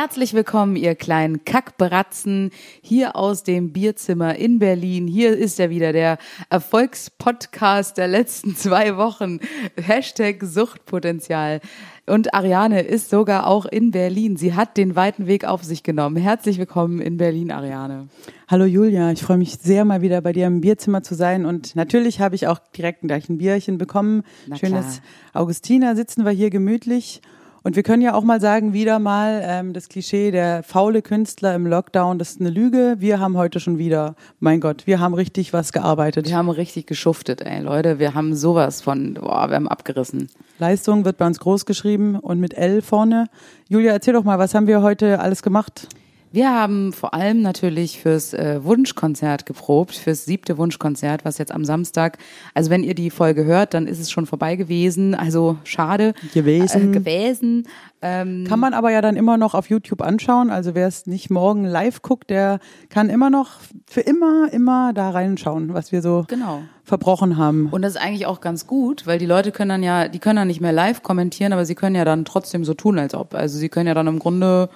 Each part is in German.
herzlich willkommen, ihr kleinen Kackbratzen, hier aus dem Bierzimmer in Berlin. Hier ist ja wieder der Erfolgspodcast der letzten zwei Wochen. Hashtag Suchtpotenzial. Und Ariane ist sogar auch in Berlin. Sie hat den weiten Weg auf sich genommen. Herzlich willkommen in Berlin, Ariane. Hallo Julia, ich freue mich sehr, mal wieder bei dir im Bierzimmer zu sein. Und natürlich habe ich auch direkt gleich ein Bierchen bekommen. Na Schönes Augustiner, sitzen wir hier gemütlich. Und wir können ja auch mal sagen, wieder mal ähm, das Klischee, der faule Künstler im Lockdown, das ist eine Lüge. Wir haben heute schon wieder, mein Gott, wir haben richtig was gearbeitet. Wir haben richtig geschuftet, ey Leute. Wir haben sowas von, boah, wir haben abgerissen. Leistung wird bei uns groß geschrieben und mit L vorne. Julia, erzähl doch mal, was haben wir heute alles gemacht? Wir haben vor allem natürlich fürs äh, Wunschkonzert geprobt, fürs siebte Wunschkonzert, was jetzt am Samstag, also wenn ihr die Folge hört, dann ist es schon vorbei gewesen, also schade. Gewesen. Äh, gewesen. Ähm, Kann man aber ja dann immer noch auf YouTube anschauen. Also wer es nicht morgen live guckt, der kann immer noch für immer, immer da reinschauen, was wir so Genau. verbrochen haben. Und das ist eigentlich auch ganz gut, weil die Leute können dann ja, die können dann nicht mehr live kommentieren, aber sie können ja dann trotzdem so tun, als ob. Also sie können ja dann im Grunde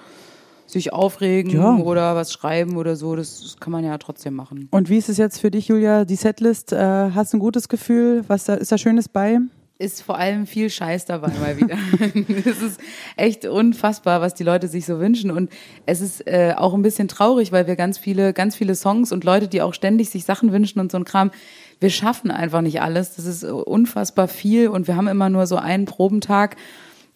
sich aufregen Ja. oder was schreiben oder so. Das, das kann man ja trotzdem machen. Und wie ist es jetzt für dich, Julia, die Setlist? Äh, hast du ein gutes Gefühl? Was da, ist da Schönes bei? ist vor allem viel Scheiß dabei mal wieder. es ist echt unfassbar, was die Leute sich so wünschen und es ist äh, auch ein bisschen traurig, weil wir ganz viele, ganz viele Songs und Leute, die auch ständig sich Sachen wünschen und so ein Kram, wir schaffen einfach nicht alles. Das ist unfassbar viel und wir haben immer nur so einen Probentag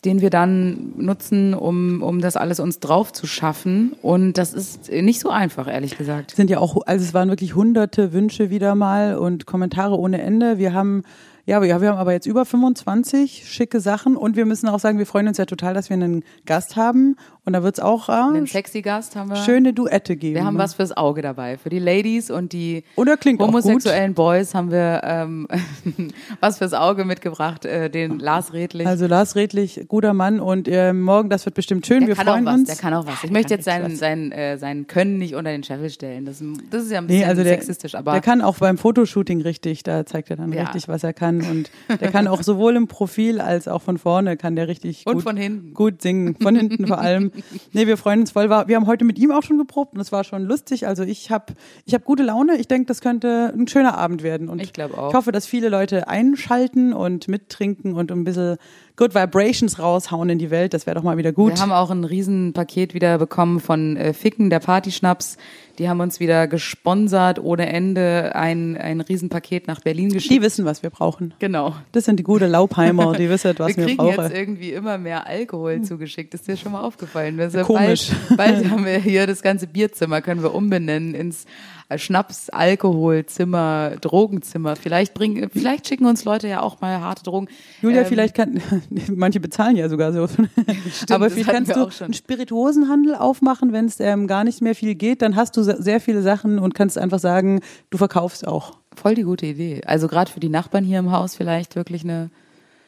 den wir dann nutzen, um, um das alles uns drauf zu schaffen. Und das ist nicht so einfach, ehrlich gesagt. sind ja auch, also es waren wirklich hunderte Wünsche wieder mal und Kommentare ohne Ende. Wir haben, ja, wir, wir haben aber jetzt über 25 schicke Sachen und wir müssen auch sagen, wir freuen uns ja total, dass wir einen Gast haben und da wird's auch äh, Den sexy Gast haben wir. schöne Duette geben. Wir haben was fürs Auge dabei. Für die Ladies und die Oder klingt homosexuellen Boys haben wir ähm, was fürs Auge mitgebracht. Äh, den Lars Redlich. Also Lars Redlich, guter Mann und äh, morgen, das wird bestimmt schön. der wir kann freuen auch was, uns. der kann auch was. Ich möchte jetzt sein, sein, äh, sein Können nicht unter den Scheffel stellen. Das, das ist ja ein bisschen Nee, also der, sexistisch, aber der kann auch beim Fotoshooting richtig, da zeigt er dann Ja. richtig, was er kann. Und der kann auch sowohl im Profil als auch von vorne kann der richtig Und gut, von hinten. gut singen. Von hinten vor allem. Nee, wir freuen uns voll. Wir haben heute mit ihm auch schon geprobt und es war schon lustig. Also ich habe ich hab gute Laune. Ich denke, das könnte ein schöner Abend werden. Und Ich glaub auch. Ich hoffe, dass viele Leute einschalten und mittrinken und ein bisschen Good Vibrations raushauen in die Welt. Das wäre doch mal wieder gut. wir haben auch ein Riesenpaket wieder bekommen von äh, Ficken, der Partyschnaps. Die haben uns wieder gesponsert ohne Ende ein, ein Riesenpaket nach Berlin geschickt. die wissen, was wir brauchen. genau. Das sind die gute Laubheimer, die wissen, was wir wir, kriegen brauchen. jetzt irgendwie immer mehr Alkohol zugeschickt. Ist dir schon mal aufgefallen? Das ist ja Komisch. Bald, bald haben wir hier das ganze Bierzimmer, können wir umbenennen ins äh, Schnaps, Alkoholzimmer, Drogenzimmer. Vielleicht bringen, vielleicht schicken uns Leute ja auch mal harte Drogen. Julia, Ähm, vielleicht kann, manche bezahlen ja sogar so. Aber das vielleicht kannst du einen Spirituosenhandel aufmachen, wenn es ähm, gar nicht mehr viel geht, dann hast du se- sehr viele Sachen und kannst einfach sagen, du verkaufst auch. Voll die gute Idee. Also gerade für die Nachbarn hier im Haus vielleicht wirklich eine,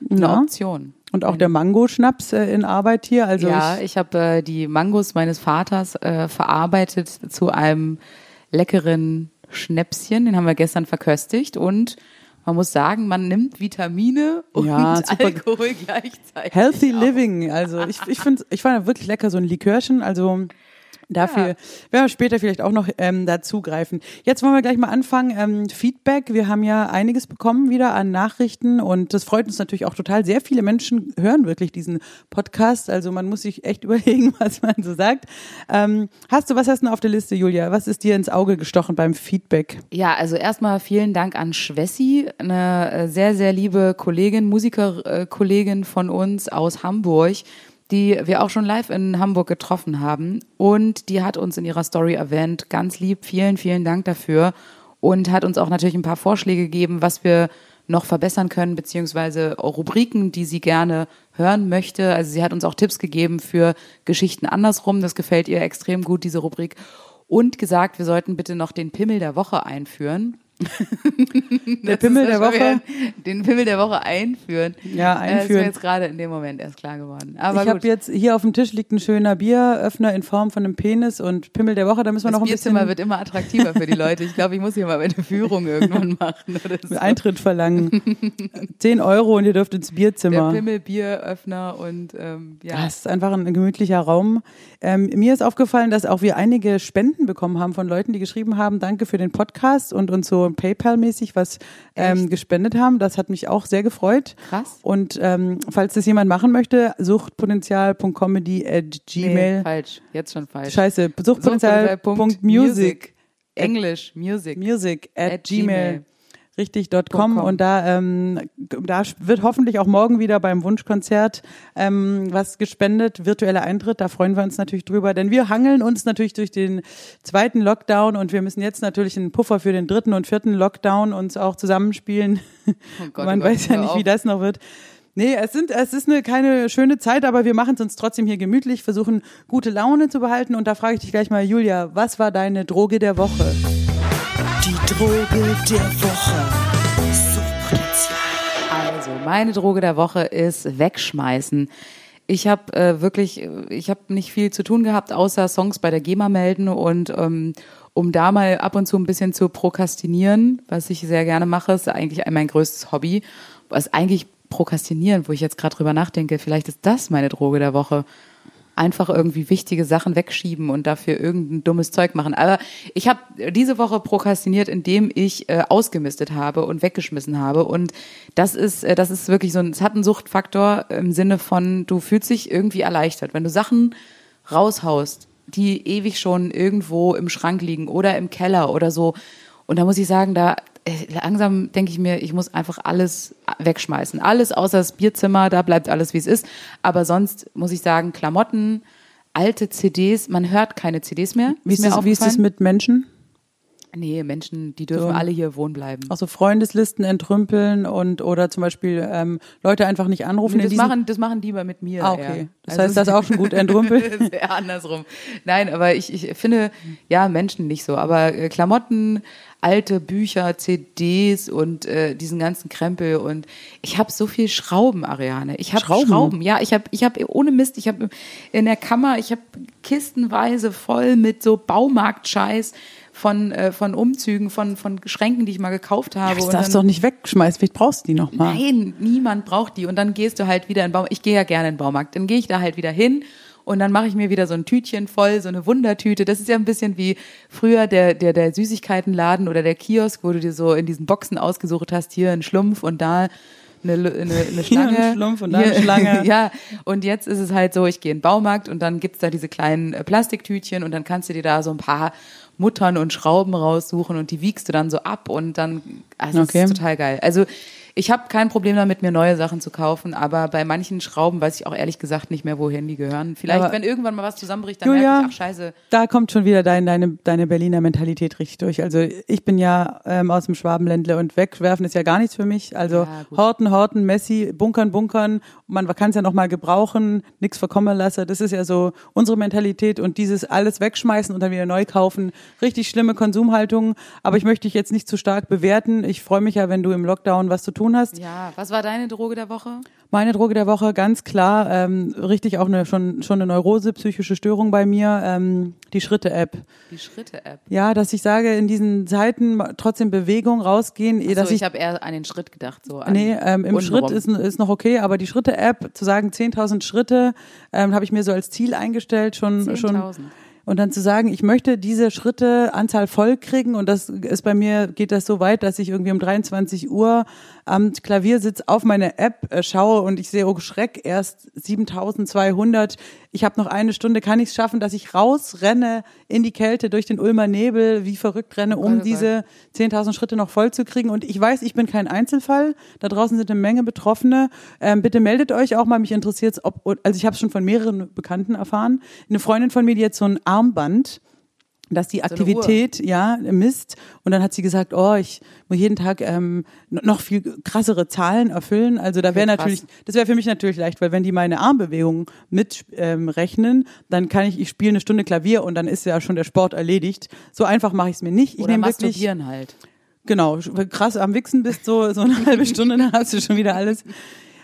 eine Ja. Option. Und auch der Mango-Schnaps äh, in Arbeit hier. Also ja, ich, ich habe äh, die Mangos meines Vaters äh, verarbeitet zu einem leckeren Schnäpschen. Den haben wir gestern verköstigt und man muss sagen, man nimmt Vitamine und Ja. Alkohol gleichzeitig. Healthy auf. Living. Also ich, ich finde, ich fand wirklich lecker, so ein Likörchen. Also dafür Ja. werden wir später vielleicht auch noch ähm, dazugreifen. Jetzt wollen wir gleich mal anfangen. Ähm, Feedback. Wir haben ja einiges bekommen wieder an Nachrichten und das freut uns natürlich auch total. Sehr viele Menschen hören wirklich diesen Podcast. Also man muss sich echt überlegen, was man so sagt. Ähm, hast du, was hast du auf der Liste, Julia? Was ist dir ins Auge gestochen beim Feedback? Ja, also erstmal vielen Dank an Schwessi, eine äh, sehr, sehr liebe Kollegin, Musikerkollegin von uns aus Hamburg, die wir auch schon live in Hamburg getroffen haben. Und die hat uns in ihrer Story erwähnt. Ganz lieb, vielen, vielen Dank dafür. Und hat uns auch natürlich ein paar Vorschläge gegeben, was wir noch verbessern können, beziehungsweise Rubriken, die sie gerne hören möchte. Also sie hat uns auch Tipps gegeben für Geschichten andersrum. Das gefällt ihr extrem gut, diese Rubrik. Und gesagt, wir sollten bitte noch den Pimmel der Woche einführen. der Pimmel der Woche. Den Pimmel der Woche einführen. Ja, einführen. Das ist mir jetzt gerade in dem Moment erst klar geworden. Aber ich habe jetzt hier auf dem Tisch liegt ein schöner Bieröffner in Form von einem Penis und Pimmel der Woche. Da müssen wir das noch ein bisschen. Bierzimmer wird immer attraktiver für die Leute. Ich glaube, ich muss hier mal eine Führung irgendwann machen. Oder so. Eintritt verlangen. Zehn Euro und ihr dürft ins Bierzimmer. Der Pimmel, Bieröffner und ähm, ja. Das ist einfach ein gemütlicher Raum. Ähm, mir ist aufgefallen, dass auch wir einige Spenden bekommen haben von Leuten, die geschrieben haben, danke für den Podcast und uns so PayPal-mäßig was ähm, gespendet haben. Das hat mich auch sehr gefreut. Krass. Und ähm, falls das jemand machen möchte, suchtpotenzial.comedy at gmail. Nee, falsch, jetzt schon falsch. Scheiße, suchtpotenzial.music. Englisch, Music. Music at, at gmail. gmail richtig.com und da, ähm, da wird hoffentlich auch morgen wieder beim Wunschkonzert ähm, was gespendet, virtueller Eintritt, da freuen wir uns natürlich drüber, denn wir hangeln uns natürlich durch den zweiten Lockdown und wir müssen jetzt natürlich einen Puffer für den dritten und vierten Lockdown uns auch zusammenspielen. Oh Gott, Man oh weiß ja nicht, wie das noch wird. Nee, es, sind, es ist eine, keine schöne Zeit, aber wir machen es uns trotzdem hier gemütlich, versuchen gute Laune zu behalten. Und da frage ich dich gleich mal, Julia, was war deine Droge der Woche? Droge der Woche. Also, meine Droge der Woche ist Wegschmeißen. Ich habe äh, wirklich, ich habe nicht viel zu tun gehabt, außer Songs bei der GEMA melden und ähm, um da mal ab und zu ein bisschen zu prokrastinieren, was ich sehr gerne mache, ist eigentlich mein größtes Hobby. Was eigentlich prokrastinieren, wo ich jetzt gerade drüber nachdenke, vielleicht ist das meine Droge der Woche einfach irgendwie wichtige Sachen wegschieben und dafür irgendein dummes Zeug machen. Aber ich habe diese Woche prokrastiniert, indem ich äh, ausgemistet habe und weggeschmissen habe. Und das ist, äh, das ist wirklich so ein, es hat einen Suchtfaktor im Sinne von, du fühlst dich irgendwie erleichtert. Wenn du Sachen raushaust, die ewig schon irgendwo im Schrank liegen oder im Keller oder so. Und da muss ich sagen, da langsam denke ich mir, ich muss einfach alles wegschmeißen. Alles außer das Bierzimmer, da bleibt alles wie es ist. Aber sonst muss ich sagen, Klamotten, alte CDs, man hört keine CDs mehr. Wie ist, ist, wie ist es mit Menschen? Nee, Menschen, die dürfen so. alle hier wohnen bleiben. Auch so Freundeslisten entrümpeln und oder zum Beispiel ähm, Leute einfach nicht anrufen. Nee, das, machen, das machen die mal mit mir. Ah, okay. Ja. Das also heißt, das ist auch schon gut entrümpeln. Sehr andersrum. Nein, aber ich, ich finde, ja, Menschen nicht so. Aber äh, Klamotten, alte Bücher, CDs und äh, diesen ganzen Krempel und ich habe so viel Schrauben, Ariane. Ich habe Schrauben? Schrauben. Ja, ich habe ich habe ohne Mist, ich habe in der Kammer, ich habe kistenweise voll mit so Baumarktscheiß von, äh, von Umzügen, von, von Schränken, die ich mal gekauft habe. Ja, das darfst du doch nicht wegschmeißen, vielleicht brauchst du die noch mal. Nein, niemand braucht die. Und dann gehst du halt wieder in den Baumarkt. Ich gehe ja gerne in den Baumarkt. Dann gehe ich da halt wieder hin und dann mache ich mir wieder so ein Tütchen voll, so eine Wundertüte. Das ist ja ein bisschen wie früher der, der, der Süßigkeitenladen oder der Kiosk, wo du dir so in diesen Boxen ausgesucht hast, hier ein Schlumpf und da eine, eine, eine Schlange. Hier ein Schlumpf und da eine Schlange. ja, und jetzt ist es halt so, ich gehe in den Baumarkt und dann gibt's da diese kleinen äh, Plastiktütchen und dann kannst du dir da so ein paar Muttern und Schrauben raussuchen und die wiegst du dann so ab und dann, also okay. das ist total geil. Also ich habe kein Problem damit, mir neue Sachen zu kaufen, aber bei manchen Schrauben weiß ich auch ehrlich gesagt nicht mehr, wohin die gehören. Vielleicht, aber wenn irgendwann mal was zusammenbricht, dann Julia, merke ich, ach scheiße. Da kommt schon wieder dein, deine, deine Berliner Mentalität richtig durch. Also ich bin ja ähm, aus dem Schwabenländle und wegwerfen ist ja gar nichts für mich. Also ja, horten, horten, Messi, bunkern, bunkern. Man kann es ja noch mal gebrauchen, nichts verkommen lassen. Das ist ja so unsere Mentalität und dieses alles wegschmeißen und dann wieder neu kaufen. Richtig schlimme Konsumhaltung. Aber ich möchte dich jetzt nicht zu stark bewerten. Ich freue mich ja, wenn du im Lockdown was zu tun tun hast. Ja, was war deine Droge der Woche? Meine Droge der Woche, ganz klar, ähm, richtig auch eine, schon, schon eine Neurose, psychische Störung bei mir, ähm, die Schritte-App. Die Schritte-App? Ja, dass ich sage, in diesen Zeiten trotzdem Bewegung rausgehen. Ach dass ich, ich habe eher an den Schritt gedacht. so. nee, ähm, im Schritt ist, ist noch okay, aber die Schritte-App, zu sagen 10.000 Schritte, ähm, habe ich mir so als Ziel eingestellt, schon, schon und dann zu sagen, ich möchte diese Schritte Anzahl voll kriegen und das ist bei mir, geht das so weit, dass ich irgendwie um 23 Uhr am Klaviersitz auf meine App äh, schaue und ich sehe, oh Schreck, erst 7200. Ich habe noch eine Stunde, kann ich es schaffen, dass ich rausrenne in die Kälte durch den Ulmer Nebel, wie verrückt renne, um oh diese 10.000 Schritte noch voll zu kriegen. Und ich weiß, ich bin kein Einzelfall. Da draußen sind eine Menge Betroffene. Ähm, bitte meldet euch auch mal, mich interessiert ob, also ich habe es schon von mehreren Bekannten erfahren. Eine Freundin von mir, die jetzt so ein Armband dass die Aktivität so ja misst und dann hat sie gesagt, oh, ich muss jeden Tag ähm, noch viel krassere Zahlen erfüllen. Also da wäre okay, natürlich, das wäre für mich natürlich leicht, weil wenn die meine Armbewegungen mitrechnen, ähm, dann kann ich, ich spiele eine Stunde Klavier und dann ist ja schon der Sport erledigt. So einfach mache ich es mir nicht. Ich nehme wirklich halt. Genau, krass am Wichsen bist, so, so eine halbe Stunde, dann hast du schon wieder alles.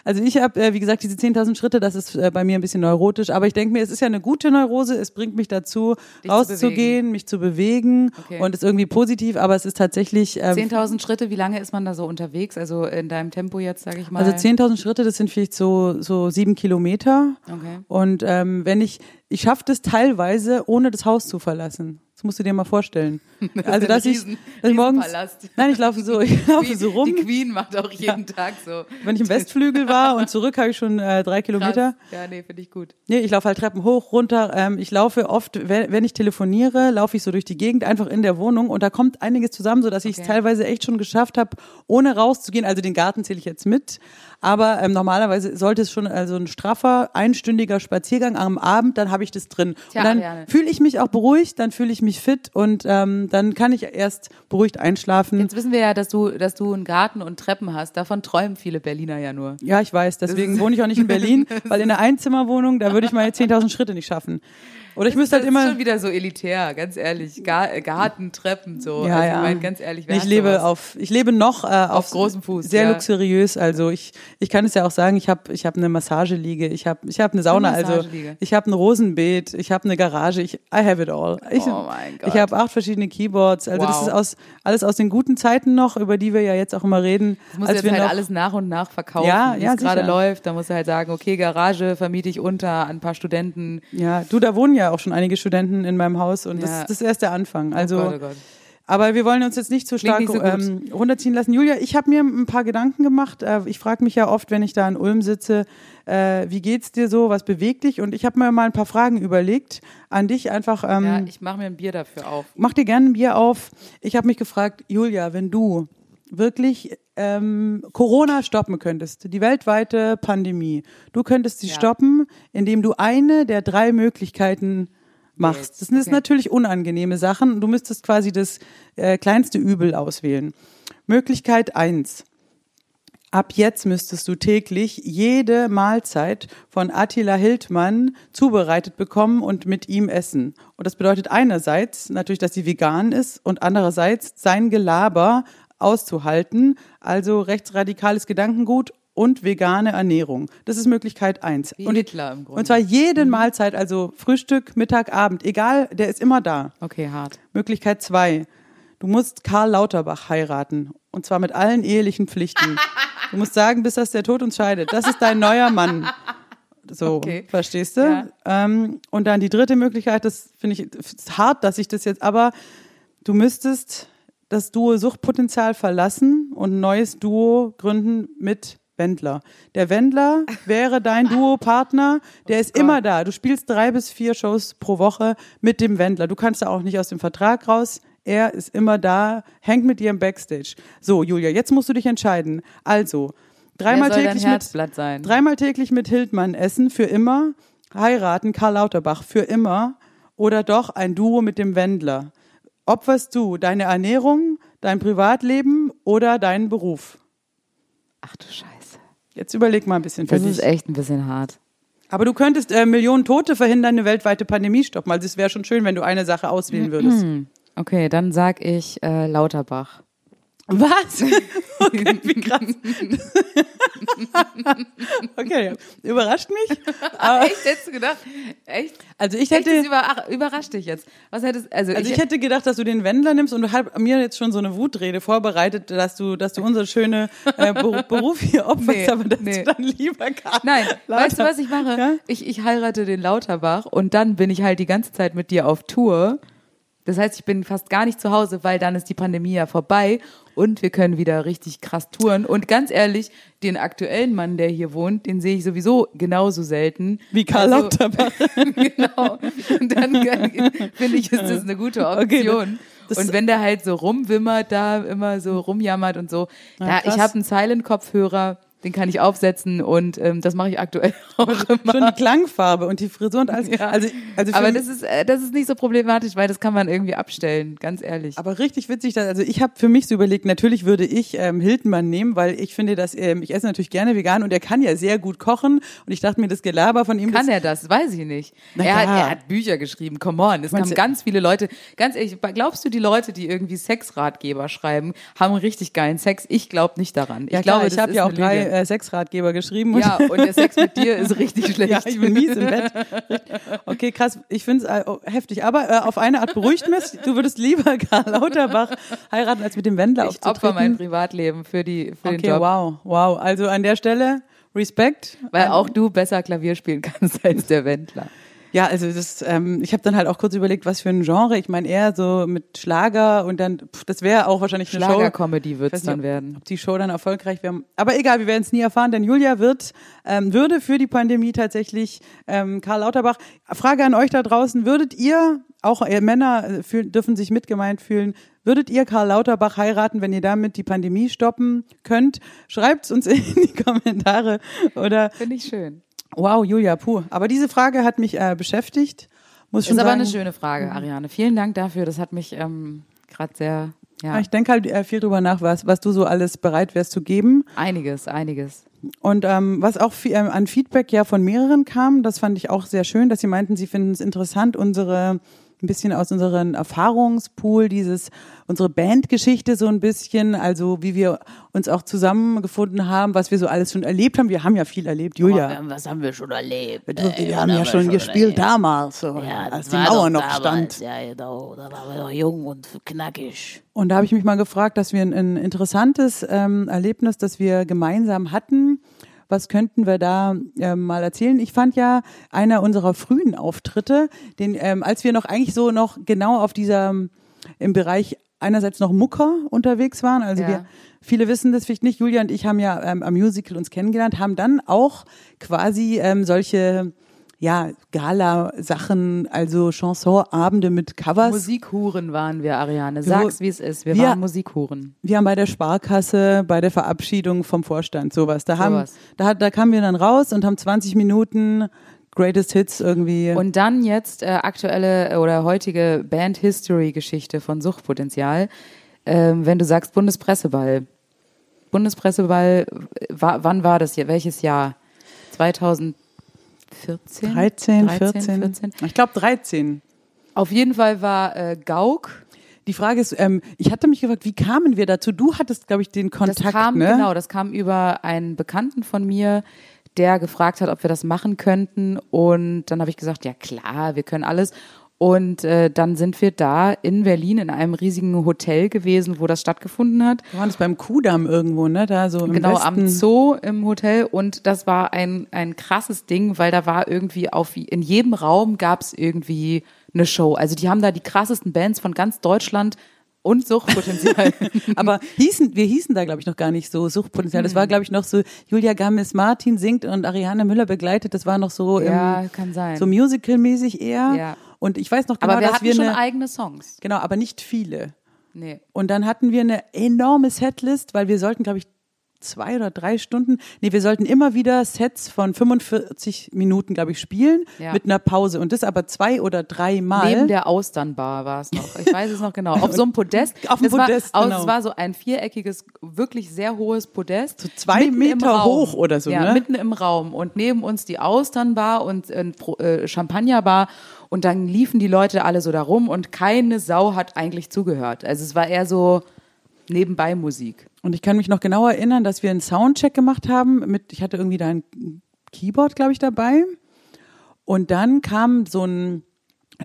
Also ich habe, äh, wie gesagt, diese 10.000 Schritte, das ist äh, bei mir ein bisschen neurotisch, aber ich denke mir, es ist ja eine gute Neurose, es bringt mich dazu, Dich zu rauszugehen, bewegen. mich zu bewegen Okay. und ist irgendwie positiv, aber es ist tatsächlich... ähm, 10.000 Schritte, wie lange ist man da so unterwegs? Also in deinem Tempo jetzt, sage ich mal. Also 10.000 Schritte, das sind vielleicht so, so sieben Kilometer. Okay. Und ähm, wenn ich, ich schaffe das teilweise, ohne das Haus zu verlassen. Das musst du dir mal vorstellen. Also ein dass ich dass morgens, nein, ich laufe so, ich laufe so rum. Die Queen macht auch jeden Tag so. Wenn ich im Westflügel war und zurück habe ich schon äh, drei Kilometer. Krass. Ja, nee, finde ich gut. Nee, ich laufe halt Treppen hoch, runter. Ähm, ich laufe oft, wenn, wenn ich telefoniere, laufe ich so durch die Gegend, einfach in der Wohnung und da kommt einiges zusammen, so dass ich es Okay. teilweise echt schon geschafft habe, ohne rauszugehen. Also den Garten zähle ich jetzt mit, aber ähm, normalerweise sollte es schon also ein straffer, einstündiger Spaziergang am Abend, dann habe ich das drin. Tja, und dann fühle ich mich auch beruhigt, dann fühle ich mich fit und ähm, dann kann ich erst beruhigt einschlafen. Jetzt wissen wir ja, dass du, dass du einen Garten und Treppen hast. Davon träumen viele Berliner ja nur. Ja, ich weiß. Deswegen wohne ich auch nicht in Berlin, weil in einer Einzimmerwohnung, da würde ich meine 10.000 Schritte nicht schaffen. Oder ich müsste halt das immer. ist schon wieder so elitär, ganz ehrlich. Gar, Garten, Treppen, so. Ja, also, ja. Ich mein, ganz ehrlich, ich lebe sowas? auf, ich lebe noch äh, auf, großem Fuß, sehr ja. luxuriös. Also ich, ich kann es ja auch sagen. Ich habe, ich habe eine Massageliege, ich habe, ich habe eine Sauna, Eine also ich habe ein Rosenbeet, ich habe eine Garage. Ich, I have it all. Ich, Oh mein Gott. Ich habe acht verschiedene Keyboards. Also das Wow. ist aus alles aus den guten Zeiten noch, über die wir ja jetzt auch immer reden. Das musst als jetzt wir halt noch, alles nach und nach verkaufen, Ja, wie ja, es gerade läuft. Da musst du halt sagen, okay, Garage vermiete ich unter an ein paar Studenten. ja, du, da wohnen ja auch schon einige Studenten in meinem Haus und das, das ist erst der Anfang. Also oh Gott, oh Gott. Aber wir wollen uns jetzt nicht zu stark nicht so ähm, runterziehen lassen. Julia, ich habe mir ein paar Gedanken gemacht. Äh, ich frage mich ja oft, wenn ich da in Ulm sitze, äh, wie geht's dir so, was bewegt dich? Und ich habe mir mal ein paar Fragen überlegt an dich. Einfach, ähm, Ja, ich mache mir ein Bier dafür auf. mach dir gerne ein Bier auf. Ich habe mich gefragt, Julia, wenn du wirklich ähm, Corona stoppen könntest, die weltweite Pandemie, du könntest sie Ja. stoppen, indem du eine der drei Möglichkeiten machst. Das sind Okay. natürlich unangenehme Sachen. Du müsstest quasi das äh, kleinste Übel auswählen. Möglichkeit eins: Ab jetzt müsstest du täglich jede Mahlzeit von Attila Hildmann zubereitet bekommen und mit ihm essen. Und das bedeutet einerseits natürlich, dass sie vegan ist und andererseits sein Gelaber auszuhalten, also rechtsradikales Gedankengut und vegane Ernährung. Das ist Möglichkeit eins. Wie und, Hitler im Grunde. und zwar jede Mahlzeit, also Frühstück, Mittag, Abend, egal, der ist immer da. Okay, hart. Möglichkeit zwei. Du musst Karl Lauterbach heiraten. Und zwar mit allen ehelichen Pflichten. Du musst sagen, bis das der Tod uns scheidet. Das ist dein neuer Mann. So, Okay. verstehst du? Ja. Ähm, und dann die dritte Möglichkeit, das finde ich ist hart, dass ich das jetzt, aber du müsstest das Duo Suchtpotenzial verlassen und ein neues Duo gründen mit Wendler. Der Wendler wäre dein Duo-Partner, der ist Gott. immer da. Du spielst drei bis vier Shows pro Woche mit dem Wendler. Du kannst da auch nicht aus dem Vertrag raus. Er ist immer da, hängt mit dir im Backstage. So, Julia, jetzt musst du dich entscheiden. Also, dreimal täglich mit, sein? dreimal täglich mit Hildmann essen für immer, heiraten Karl Lauterbach für immer oder doch ein Duo mit dem Wendler. Opferst du deine Ernährung, dein Privatleben oder deinen Beruf? Ach du Scheiße. Jetzt überleg mal ein bisschen für Das dich. ist echt ein bisschen hart. Aber du könntest äh, Millionen Tote verhindern, eine weltweite Pandemie stoppen. Also es wäre schon schön, wenn du eine Sache auswählen würdest. Okay, dann sag ich äh, Lauterbach. Was? Okay, wie krass. okay, überrascht mich. Aber, Echt? Hättest du gedacht? Echt? also ich Echt, das hätte, über, ach, überrascht dich jetzt. Was hättest also, also ich hätte gedacht, dass du den Wendler nimmst und du hast mir jetzt schon so eine Wutrede vorbereitet, dass du, dass du unsere schöne äh, Beru- Beruf hier opferst, Nee, aber dass nee. du dann lieber gar Nein, weißt du, was ich mache? Ja? Ich, ich heirate den Lauterbach und dann bin ich halt die ganze Zeit mit dir auf Tour. Das heißt, ich bin fast gar nicht zu Hause, weil dann ist die Pandemie ja vorbei und wir können wieder richtig krass touren. Und ganz ehrlich, den aktuellen Mann, der hier wohnt, den sehe ich sowieso genauso selten. Wie Karl Also- Lauterbach. genau. Und dann finde ich, ist das eine gute Okay, Option. das- und wenn der halt so rumwimmert, da immer so rumjammert und so. Ja, da, ich habe einen Silent-Kopfhörer, Den kann ich aufsetzen und ähm, das mache ich aktuell auch immer. Schon die Klangfarbe und die Frisur und alles. Ja. Also, also aber das ist, äh, das ist nicht so problematisch, weil das kann man irgendwie abstellen, ganz ehrlich. Aber richtig witzig, dass, also ich habe für mich so überlegt, natürlich würde ich ähm, Hiltonmann nehmen, weil ich finde, dass ähm, ich esse natürlich gerne vegan und er kann ja sehr gut kochen und ich dachte mir, das Gelaber von ihm Kann er das? Weiß ich nicht. Na Er hat, er hat Bücher geschrieben, come on. Es haben ganz viele Leute, ganz ehrlich, glaubst du, die Leute, die irgendwie Sexratgeber schreiben, haben richtig geilen Sex? Ich glaube nicht daran. ja ich klar, glaube, ich habe ja auch drei. Äh, Sexratgeber geschrieben. Und Ja, und der Sex mit dir ist richtig schlecht. Ja, ich bin mies im Bett. Okay, krass. Ich finde es äh, oh, heftig. Aber äh, auf eine Art beruhigt mich. Du würdest lieber Karl Lauterbach heiraten, als mit dem Wendler Ich opfer mein aufzutreten. Privatleben für, die, für den Okay, Job. wow, wow. Also an der Stelle Respekt. Weil auch du besser Klavier spielen kannst als der Wendler. Ja, also das, ähm, ich habe dann halt auch kurz überlegt, was für ein Genre. Ich meine eher so mit Schlager und dann, pff, das wäre auch wahrscheinlich eine Show. Schlagercomedy wird es dann werden. Ob die Show dann erfolgreich wäre. Aber egal, wir werden es nie erfahren, denn Julia wird, ähm, würde für die Pandemie tatsächlich ähm, Karl Lauterbach. Frage an euch da draußen, würdet ihr, auch ihr Männer äh, fühlen, dürfen sich mitgemeint fühlen, würdet ihr Karl Lauterbach heiraten, wenn ihr damit die Pandemie stoppen könnt? Schreibt's uns in die Kommentare oder Finde ich schön. Wow, Julia, puh. Aber diese Frage hat mich äh, beschäftigt. Muss schon Ist aber sagen. eine schöne Frage, Ariane. Vielen Dank dafür. Das hat mich ähm, gerade sehr, ja, Ich denke halt äh, viel drüber nach, was, was du so alles bereit wärst zu geben. einiges, einiges. Und ähm, was auch viel, ähm, an Feedback ja von mehreren kam, das fand ich auch sehr schön, dass sie meinten, sie finden es interessant, unsere ein bisschen aus unserem Erfahrungspool, dieses unsere Bandgeschichte so ein bisschen, also wie wir uns auch zusammengefunden haben, was wir so alles schon erlebt haben. Wir haben ja viel erlebt, Julia. Was haben wir schon erlebt? Wir, ey, was haben ja schon gespielt erlebt? damals, so, Ja, als die Mauer noch damals, stand. Ja, genau. Da waren wir noch jung und knackig. Und da habe ich mich mal gefragt, dass wir ein, ein interessantes ähm, Erlebnis, das wir gemeinsam hatten. Was könnten wir da ähm, mal erzählen? Ich fand ja einer unserer frühen Auftritte, den, ähm, als wir noch eigentlich so noch genau auf dieser im Bereich einerseits noch Mucker unterwegs waren. Also Ja. wir viele wissen das vielleicht nicht. Julia und ich haben ja ähm, am Musical uns kennengelernt, haben dann auch quasi ähm, solche ja Gala-Sachen, also Chansonabende mit Covers. Musikhuren waren wir, Ariane. Sag's, wie es ist. Wir, Wir- waren Musikhuren. Wir haben bei der Sparkasse, bei der Verabschiedung vom Vorstand sowas. Da haben, Sowas. da, da kamen wir dann raus und haben 20 Minuten Greatest Hits irgendwie. Und dann jetzt äh, aktuelle äh, oder heutige Band-History-Geschichte von Suchtpotenzial. Ähm, wenn du sagst Bundespresseball. Bundespresseball, äh, wa wann war das hier? Welches Jahr? 2014? 13, 14. 14. Ich glaube 13. Auf jeden Fall war äh, Gauk. Die Frage ist, ähm, ich hatte mich gefragt, wie kamen wir dazu? Du hattest, glaube ich, den Kontakt, das kam, ne? genau, das kam über einen Bekannten von mir, der gefragt hat, ob wir das machen könnten. Und dann habe ich gesagt, ja klar, wir können alles. Und äh, dann sind wir da in Berlin in einem riesigen Hotel gewesen, wo das stattgefunden hat. Wir waren das beim Kudamm irgendwo, ne? Da so im Genau, Westen. am Zoo im Hotel. Und das war ein, ein krasses Ding, weil da war irgendwie auf, in jedem Raum gab es irgendwie eine Show. Also die haben da die krassesten Bands von ganz Deutschland und Suchtpotenzial. Aber hießen, wir hießen da, glaube ich, noch gar nicht so Suchtpotenzial. Das Mhm. war, glaube ich, noch so, Julia Gammes Martin singt und Ariane Müller begleitet. Das war noch so, ja, im, kann sein. so musical-mäßig eher. Ja. Und ich weiß noch genau, Aber wir dass hatten wir schon eine, eigene Songs. genau, aber nicht viele. Nee. Und dann hatten wir eine enorme Setlist, weil wir sollten, glaube ich, zwei oder drei Stunden, nee, wir sollten immer wieder Sets von 45 Minuten, glaube ich, spielen, Ja. mit einer Pause. Und das aber zwei oder drei Mal. Neben der Austernbar war es noch. Ich weiß es noch genau. Auf so einem Podest. Auf dem Es war, Podest, aus- genau. Es war so ein viereckiges, wirklich sehr hohes Podest. So zwei Meter hoch oder so, Ja, ne? mitten im Raum. Und neben uns die Austernbar und äh, Champagnerbar. Und dann liefen die Leute alle so da rum und keine Sau hat eigentlich zugehört. Also es war eher so nebenbei Musik. Und ich kann mich noch genau erinnern, dass wir einen Soundcheck gemacht haben mit, ich hatte irgendwie da ein Keyboard, glaube ich, dabei. Und dann kam so ein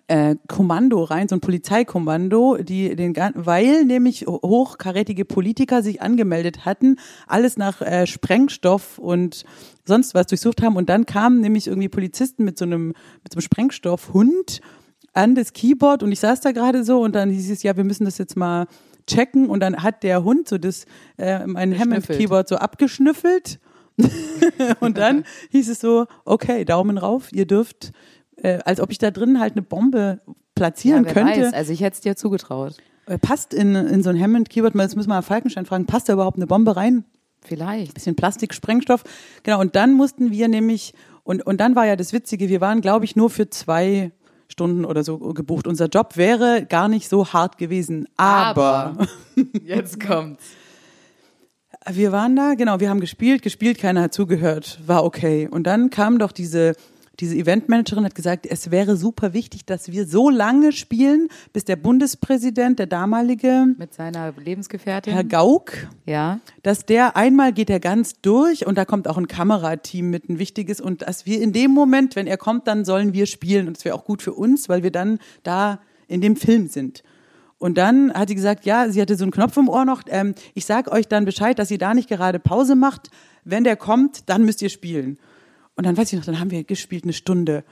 äh, Kommando rein, so ein Polizeikommando, die den weil nämlich hochkarätige Politiker sich angemeldet hatten, alles nach äh, Sprengstoff und sonst was durchsucht haben und dann kamen nämlich irgendwie Polizisten mit so einem mit so einem Sprengstoffhund an das Keyboard und ich saß da gerade so und dann hieß es ja, wir müssen das jetzt mal checken und dann hat der Hund so das äh, mein Hammond Geschnüffelt. Keyboard so abgeschnüffelt und dann hieß es so, okay, Daumen rauf, ihr dürft, äh, als ob ich da drin halt eine Bombe platzieren wer könnte. weiß. Also ich hätte es dir zugetraut. Äh, Passt in, in so ein Hammond-Keyboard, jetzt müssen wir mal Falkenstein fragen, passt da überhaupt eine Bombe rein? Vielleicht. bisschen Plastik, Sprengstoff. Genau, und dann mussten wir nämlich, und, und dann war ja das Witzige, wir waren, glaube ich, nur für zwei Stunden oder so gebucht. Unser Job wäre gar nicht so hart gewesen. Aber, Aber. Jetzt kommt's. wir waren da, genau, wir haben gespielt, gespielt, keiner hat zugehört, war okay. Und dann kam doch diese, diese Eventmanagerin hat gesagt, es wäre super wichtig, dass wir so lange spielen, bis der Bundespräsident, der damalige Mit seiner Lebensgefährtin. Herr Gauck, ja. dass der einmal geht er ganz durch und da kommt auch ein Kamerateam mit ein wichtiges und dass wir in dem Moment, wenn er kommt, dann sollen wir spielen und es wäre auch gut für uns, weil wir dann da in dem Film sind. Und dann hat sie gesagt, ja, sie hatte so einen Knopf im Ohr noch, ähm, ich sag euch dann Bescheid, dass ihr da nicht gerade Pause macht. Wenn der kommt, dann müsst ihr spielen. Und dann weiß ich noch, dann haben wir gespielt eine Stunde,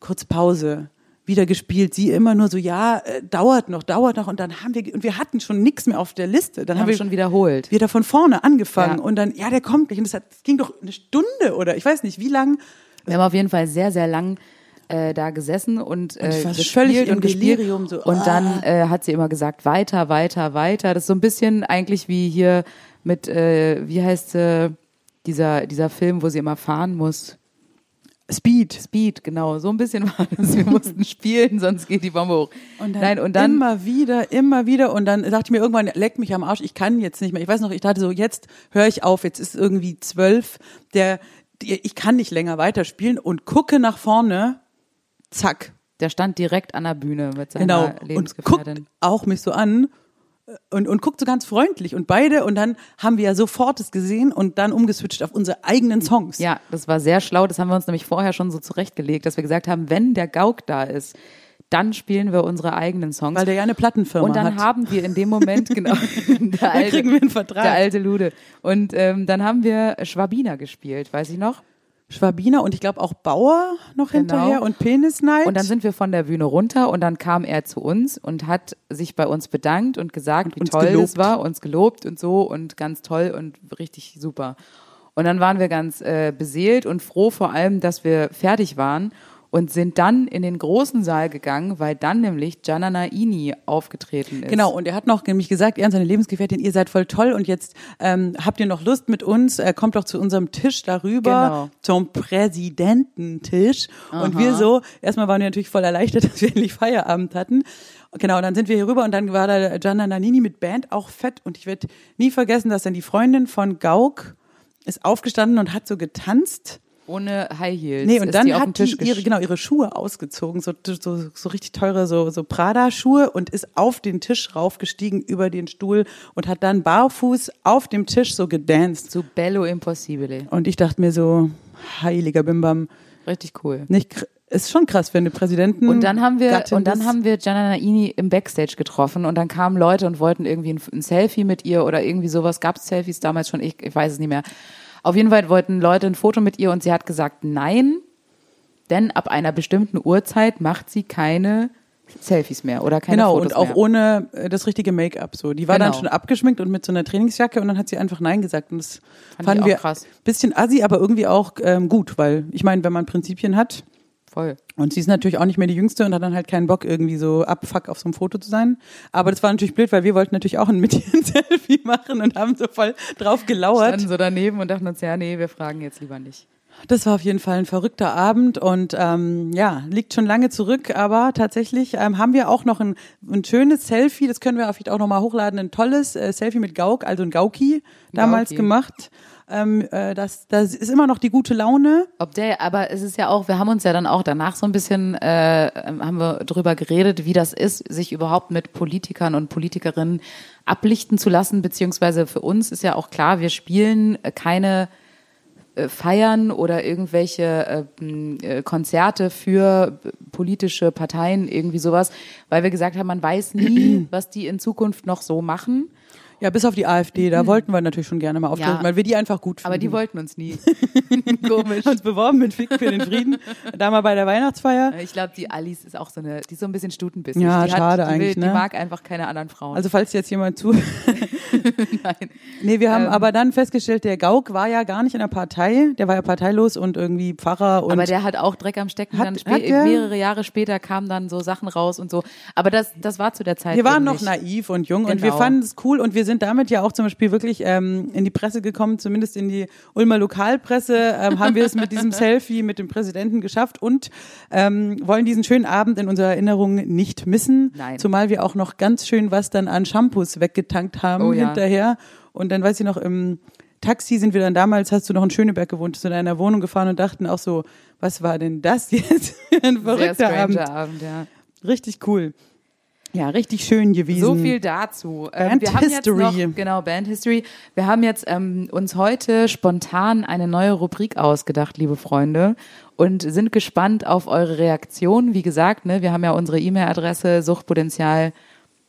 kurz Pause, wieder gespielt. Sie immer nur so, ja, äh, dauert noch, dauert noch. Und dann haben wir, und wir hatten schon nichts mehr auf der Liste. Dann haben haben wir schon wiederholt. wir da von vorne angefangen Ja. und dann, ja, der kommt gleich. Und das, hat, das ging doch eine Stunde oder ich weiß nicht, wie lang. Wir haben auf jeden Fall sehr, sehr lang äh, da gesessen und, äh, war gespielt und gespielt. Delirium, so, und ah. dann äh, hat sie immer gesagt, weiter, weiter, weiter. Das ist so ein bisschen eigentlich wie hier mit, äh, wie heißt äh, dieser, dieser Film, wo sie immer fahren muss. Speed. Speed, genau. So ein bisschen war das. Wir mussten spielen, sonst geht die Bombe hoch. Und dann, Nein, und dann immer wieder, immer wieder. Und dann dachte ich mir irgendwann, leck mich am Arsch, ich kann jetzt nicht mehr. Ich weiß noch, ich dachte so, jetzt höre ich auf, jetzt ist irgendwie zwölf. Der, der, ich kann nicht länger weiterspielen und gucke nach vorne. Zack. der stand direkt an der Bühne mit seiner Genau. Und guckt Lebensgefährtin. auch mich so an. Und, und guckt so ganz freundlich und beide und dann haben wir ja sofort es gesehen und dann umgeswitcht auf unsere eigenen Songs. Ja, das war sehr schlau. Das haben wir uns nämlich vorher schon so zurechtgelegt, dass wir gesagt haben, wenn der Gauk da ist, dann spielen wir unsere eigenen Songs. Weil der ja eine Plattenfirma und dann hat. haben wir in dem Moment, genau, der alte, kriegen wir einen Vertrag. Der alte Lude. Und ähm, dann haben wir Schwabiner gespielt, weiß ich noch. Schwabiner und ich glaube auch Bauer noch Genau. hinterher und Penisnight. Und dann sind wir von der Bühne runter und dann kam er zu uns und hat sich bei uns bedankt und gesagt, wie uns toll gelobt. es war, uns gelobt und so und ganz toll und richtig super. Und dann waren wir ganz äh, beseelt und froh vor allem, dass wir fertig waren und sind dann in den großen Saal gegangen, weil dann nämlich Gianna Naini aufgetreten ist. Genau, und er hat noch nämlich gesagt, er und seine Lebensgefährtin, ihr seid voll toll und jetzt ähm, habt ihr noch Lust mit uns, äh, kommt doch zu unserem Tisch darüber, Genau. zum Präsidententisch. Und wir so, erstmal waren wir natürlich voll erleichtert, dass wir endlich Feierabend hatten. Genau, und dann sind wir hier rüber und dann war da Gianna Nannini mit Band, auch fett. Und ich werde nie vergessen, dass dann die Freundin von Gauck ist aufgestanden und hat so getanzt. Ohne High Heels. Nee, und ist dann die hat die ihre, genau, ihre Schuhe ausgezogen, so, so, so richtig teure, so, so Prada-Schuhe und ist auf den Tisch raufgestiegen über den Stuhl und hat dann barfuß auf dem Tisch so gedanced. Zu Bello Impossibile. Und ich dachte mir so, heiliger Bimbam, Richtig cool. nicht, ist schon krass, wenn du Präsidenten. Und dann haben wir Gattin und dann haben wir Gianna Naini im Backstage getroffen und dann kamen Leute und wollten irgendwie ein, ein Selfie mit ihr oder irgendwie sowas. Gab es Selfies damals schon? Ich, ich weiß es nicht mehr. Auf jeden Fall wollten Leute ein Foto mit ihr und sie hat gesagt nein, denn ab einer bestimmten Uhrzeit macht sie keine Selfies mehr oder keine Genau, Fotos und auch mehr. ohne äh, das richtige Make-up. So, die war dann Genau. schon abgeschminkt und mit so einer Trainingsjacke und dann hat sie einfach Nein gesagt. Und das Fand fanden ich auch wir krass. bisschen assi, aber irgendwie auch ähm, gut, weil ich meine, wenn man Prinzipien hat, Voll. Und sie ist natürlich auch nicht mehr die Jüngste und hat dann halt keinen Bock, irgendwie so abfuck auf so einem Foto zu sein. Aber das war natürlich blöd, weil wir wollten natürlich auch ein mit ihr ein Selfie machen und haben so voll drauf gelauert. Standen so daneben und dachten uns, ja, nee, wir fragen jetzt lieber nicht. Das war auf jeden Fall ein verrückter Abend und ähm, ja, liegt schon lange zurück, aber tatsächlich ähm, haben wir auch noch ein, ein schönes Selfie, das können wir vielleicht auch nochmal hochladen, ein tolles äh, Selfie mit Gauk, also ein Gauki damals Gauki. gemacht. Ähm, äh, das, das ist immer noch die gute Laune. Ob der, aber es ist ja auch, wir haben uns ja dann auch danach so ein bisschen, äh, haben wir drüber geredet, wie das ist, sich überhaupt mit Politikern und Politikerinnen ablichten zu lassen, beziehungsweise für uns ist ja auch klar, wir spielen äh, keine äh, Feiern oder irgendwelche äh, m, äh, Konzerte für politische Parteien, irgendwie sowas, weil wir gesagt haben, man weiß nie, was die in Zukunft noch so machen. Ja, bis auf die AfD, da wollten wir natürlich schon gerne mal auftreten, Ja. weil wir die einfach gut finden. Aber die wollten uns nie. Komisch. uns beworben mit Fick für den Frieden, da mal bei der Weihnachtsfeier. Ich glaube, die Alice ist auch so eine, die ist so ein bisschen stutenbissig. Ja, die schade hat, die eigentlich, Will, ne? Die mag einfach keine anderen Frauen. Also falls jetzt jemand zu. Nein. Nee, wir haben Ähm. aber dann festgestellt, der Gauk war ja gar nicht in der Partei, der war ja parteilos und irgendwie Pfarrer und Aber der hat auch Dreck am Stecken. Hat- dann hat mehrere Jahre später kamen dann so Sachen raus und so. Aber das, das war zu der Zeit. wir waren noch nicht. naiv und jung und wir Genau. fanden es cool und wir sind damit ja auch zum Beispiel wirklich ähm, in die Presse gekommen, zumindest in die Ulmer Lokalpresse ähm, haben wir es mit diesem Selfie mit dem Präsidenten geschafft und ähm, wollen diesen schönen Abend in unserer Erinnerung nicht missen. Nein. Zumal wir auch noch ganz schön was dann an Shampoos weggetankt haben Oh ja. Hinterher. Und dann weiß ich noch, im Taxi sind wir dann damals, hast du noch in Schöneberg gewohnt, zu deiner Wohnung gefahren und dachten auch so, was war denn das jetzt für ein verrückter Abend. Abend, ja. Richtig cool. Ja, richtig schön gewesen. So viel dazu. Ähm, Band wir haben History. Jetzt noch, genau, Band History. Wir haben jetzt ähm, uns heute spontan eine neue Rubrik ausgedacht, liebe Freunde, und sind gespannt auf eure Reaktion. Wie gesagt, ne, wir haben ja unsere E-Mail-Adresse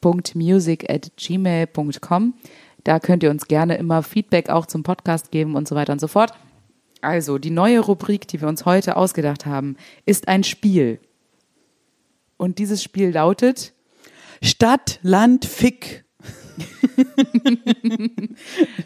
suchtpotenzial.music@gmail.com. Da könnt ihr uns gerne immer Feedback auch zum Podcast geben und so weiter und so fort. Also, die neue Rubrik, die wir uns heute ausgedacht haben, ist ein Spiel. Und dieses Spiel lautet Stadt, Land, Fick.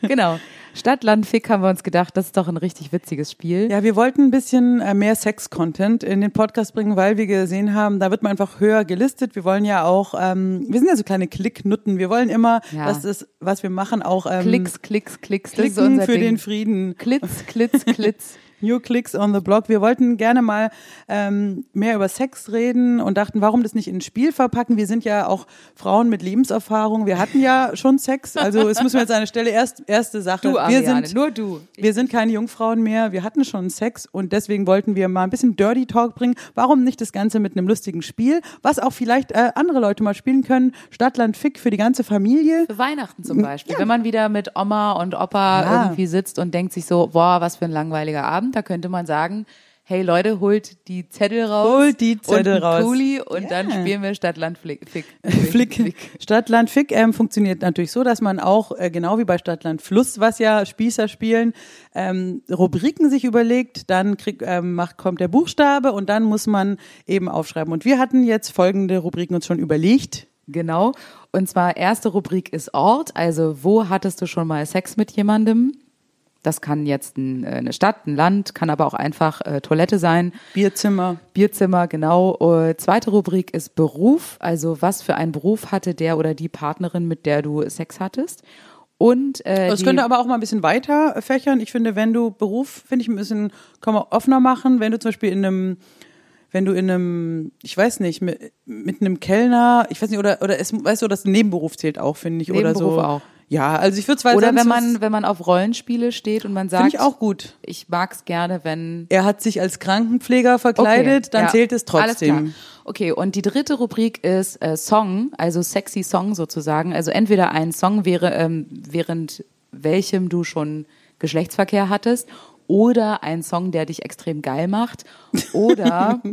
Genau. Stadt, Land, Fick haben wir uns gedacht, das ist doch ein richtig witziges Spiel. Ja, wir wollten ein bisschen äh, mehr Sex-Content in den Podcast bringen, weil wir gesehen haben, da wird man einfach höher gelistet. Wir wollen ja auch, ähm, wir sind ja so kleine Klicknutten. Wir wollen immer, Ja. dass das, was wir machen, auch ähm, Klicks, Klicks, Klicks. Das ist klicken unser für Ding. den Frieden. Klitz, Klitz, Klitz. New Clicks on the Block. Wir wollten gerne mal ähm, mehr über Sex reden und dachten, warum das nicht in ein Spiel verpacken? Wir sind ja auch Frauen mit Lebenserfahrung. Wir hatten ja schon Sex. Also es müssen wir jetzt an der Stelle erst erste Sache. Du, wir Ariane, sind nur du. wir sind keine Jungfrauen mehr, wir hatten schon Sex und deswegen wollten wir mal ein bisschen Dirty Talk bringen. Warum nicht das Ganze mit einem lustigen Spiel, was auch vielleicht äh, andere Leute mal spielen können? Stadtland Fick für die ganze Familie. Für Weihnachten zum Beispiel. Wenn man wieder mit Oma und Opa Ja. irgendwie sitzt und denkt sich so, boah, was für ein langweiliger Abend, da könnte man sagen, hey Leute, holt die Zettel raus. Holt die Zettel und raus. Kuli und Ja. dann spielen wir Stadt, Land, Flick. Fick. Flick. Stadtland Fick ähm, funktioniert natürlich so, dass man auch, äh, genau wie bei Stadtland Fluss, was ja Spießer spielen, ähm, Rubriken sich überlegt, dann krieg, ähm, macht, kommt der Buchstabe und dann muss man eben aufschreiben. Und wir hatten jetzt folgende Rubriken uns schon überlegt. Genau. Und zwar erste Rubrik ist Ort. Also wo hattest du schon mal Sex mit jemandem? Das kann jetzt ein, äh, eine Stadt, ein Land, kann aber auch einfach äh, Toilette sein. Bierzimmer. Bierzimmer, genau. Äh, zweite Rubrik ist Beruf. Also was für einen Beruf hatte der oder die Partnerin, mit der du Sex hattest? Und äh, Das könnte aber auch mal ein bisschen weiter fächern. Ich finde, wenn du Beruf, finde ich ein bisschen, kann man offener machen. Wenn du zum Beispiel in einem, wenn du in einem, ich weiß nicht, mit, mit einem Kellner, ich weiß nicht, oder, oder es, weißt du, das Nebenberuf zählt auch, finde ich, oder so. Nebenberuf auch. Ja, also ich würde zwei oder wenn man wenn man auf Rollenspiele steht und man sagt, ich auch gut. ich mag's gerne, wenn Er hat sich als Krankenpfleger verkleidet, dann ja. zählt es trotzdem. Okay, und die dritte Rubrik ist äh, Song, also sexy Song sozusagen. Also entweder ein Song wäre, ähm, während welchem du schon Geschlechtsverkehr hattest, oder ein Song, der dich extrem geil macht, oder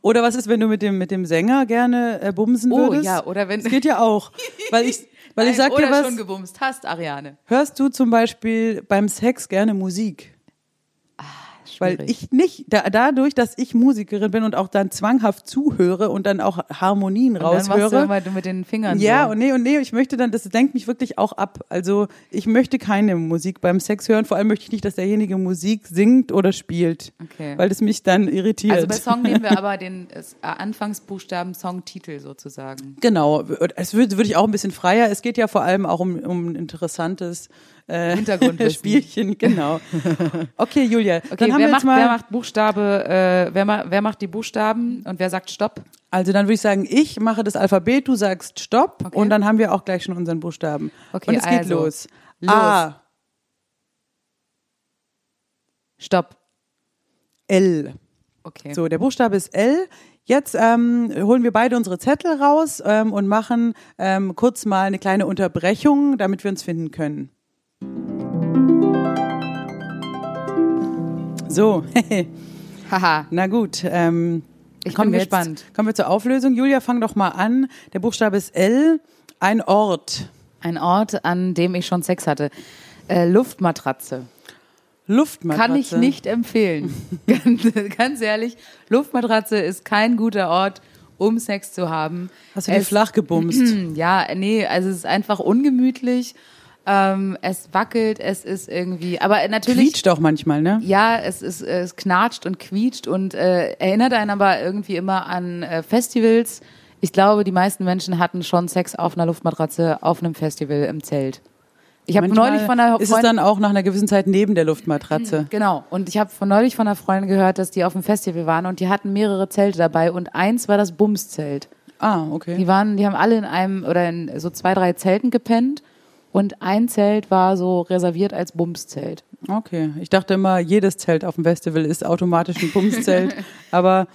Oder was ist, wenn du mit dem, mit dem Sänger gerne äh, bumsen Oh, würdest? ja, oder wenn- Das geht ja auch. Weil ich, weil ich Nein, sag dir oder was, schon gebumst hast, Ariane. hörst du zum Beispiel beim Sex gerne Musik? Weil Schwierig. ich nicht, da, dadurch, dass ich Musikerin bin und auch dann zwanghaft zuhöre und dann auch Harmonien Und dann machst du raushöre. mit den Fingern Ja, so. und nee, und nee, ich möchte dann, das lenkt mich wirklich auch ab. Also ich möchte keine Musik beim Sex hören. Vor allem möchte ich nicht, dass derjenige Musik singt oder spielt. Okay. Weil das mich dann irritiert. Also bei Song nehmen wir aber den äh, Anfangsbuchstaben Songtitel sozusagen. Genau, es würde würde ich auch ein bisschen freier. Es geht ja vor allem auch um, um ein interessantes äh, Hintergrundwissen. Spielchen, genau. Okay, Julia, Okay, dann haben wer wir macht, mal, wer macht Buchstabe, äh, wer, ma, wer macht die Buchstaben und wer sagt Stopp? also dann würde ich sagen, ich mache das Alphabet, du sagst Stopp Okay. und dann haben wir auch gleich schon unseren Buchstaben. Okay, und es geht also, los. los. A, Stopp. L. Okay. So, der Buchstabe ist L. Jetzt ähm, holen wir beide unsere Zettel raus ähm, und machen ähm, kurz mal eine kleine Unterbrechung, damit wir uns finden können. So, Haha. na gut. Ähm, Ich bin wir jetzt- gespannt. Kommen wir zur Auflösung. Julia, fang doch mal an. Der Buchstabe ist L. Ein Ort. Ein Ort, an dem ich schon Sex hatte. Äh, Luftmatratze. Luftmatratze. Kann ich nicht empfehlen. ganz, ganz ehrlich, Luftmatratze ist kein guter Ort, um Sex zu haben. Hast du dir Es- flach gebumst? Ja, nee, also es ist einfach ungemütlich. Ähm, es wackelt, es ist irgendwie, aber natürlich. Quietscht auch manchmal, ne? Ja, es ist, es knatscht und quietscht und äh, erinnert einen aber irgendwie immer an äh, Festivals. Ich glaube, die meisten Menschen hatten schon Sex auf einer Luftmatratze auf einem Festival im Zelt. Ich habe neulich von einer ist es Freundin, dann auch nach einer gewissen Zeit neben der Luftmatratze. genau, und ich habe von neulich von einer Freundin gehört, dass die auf dem Festival waren und die hatten mehrere Zelte dabei und eins war das Bumszelt. Ah, okay. Die waren, die haben alle in einem oder in so zwei, drei Zelten gepennt und ein Zelt war so reserviert als Bumszelt. Okay. Ich dachte immer, jedes Zelt auf dem Festival ist automatisch ein Bumszelt. aber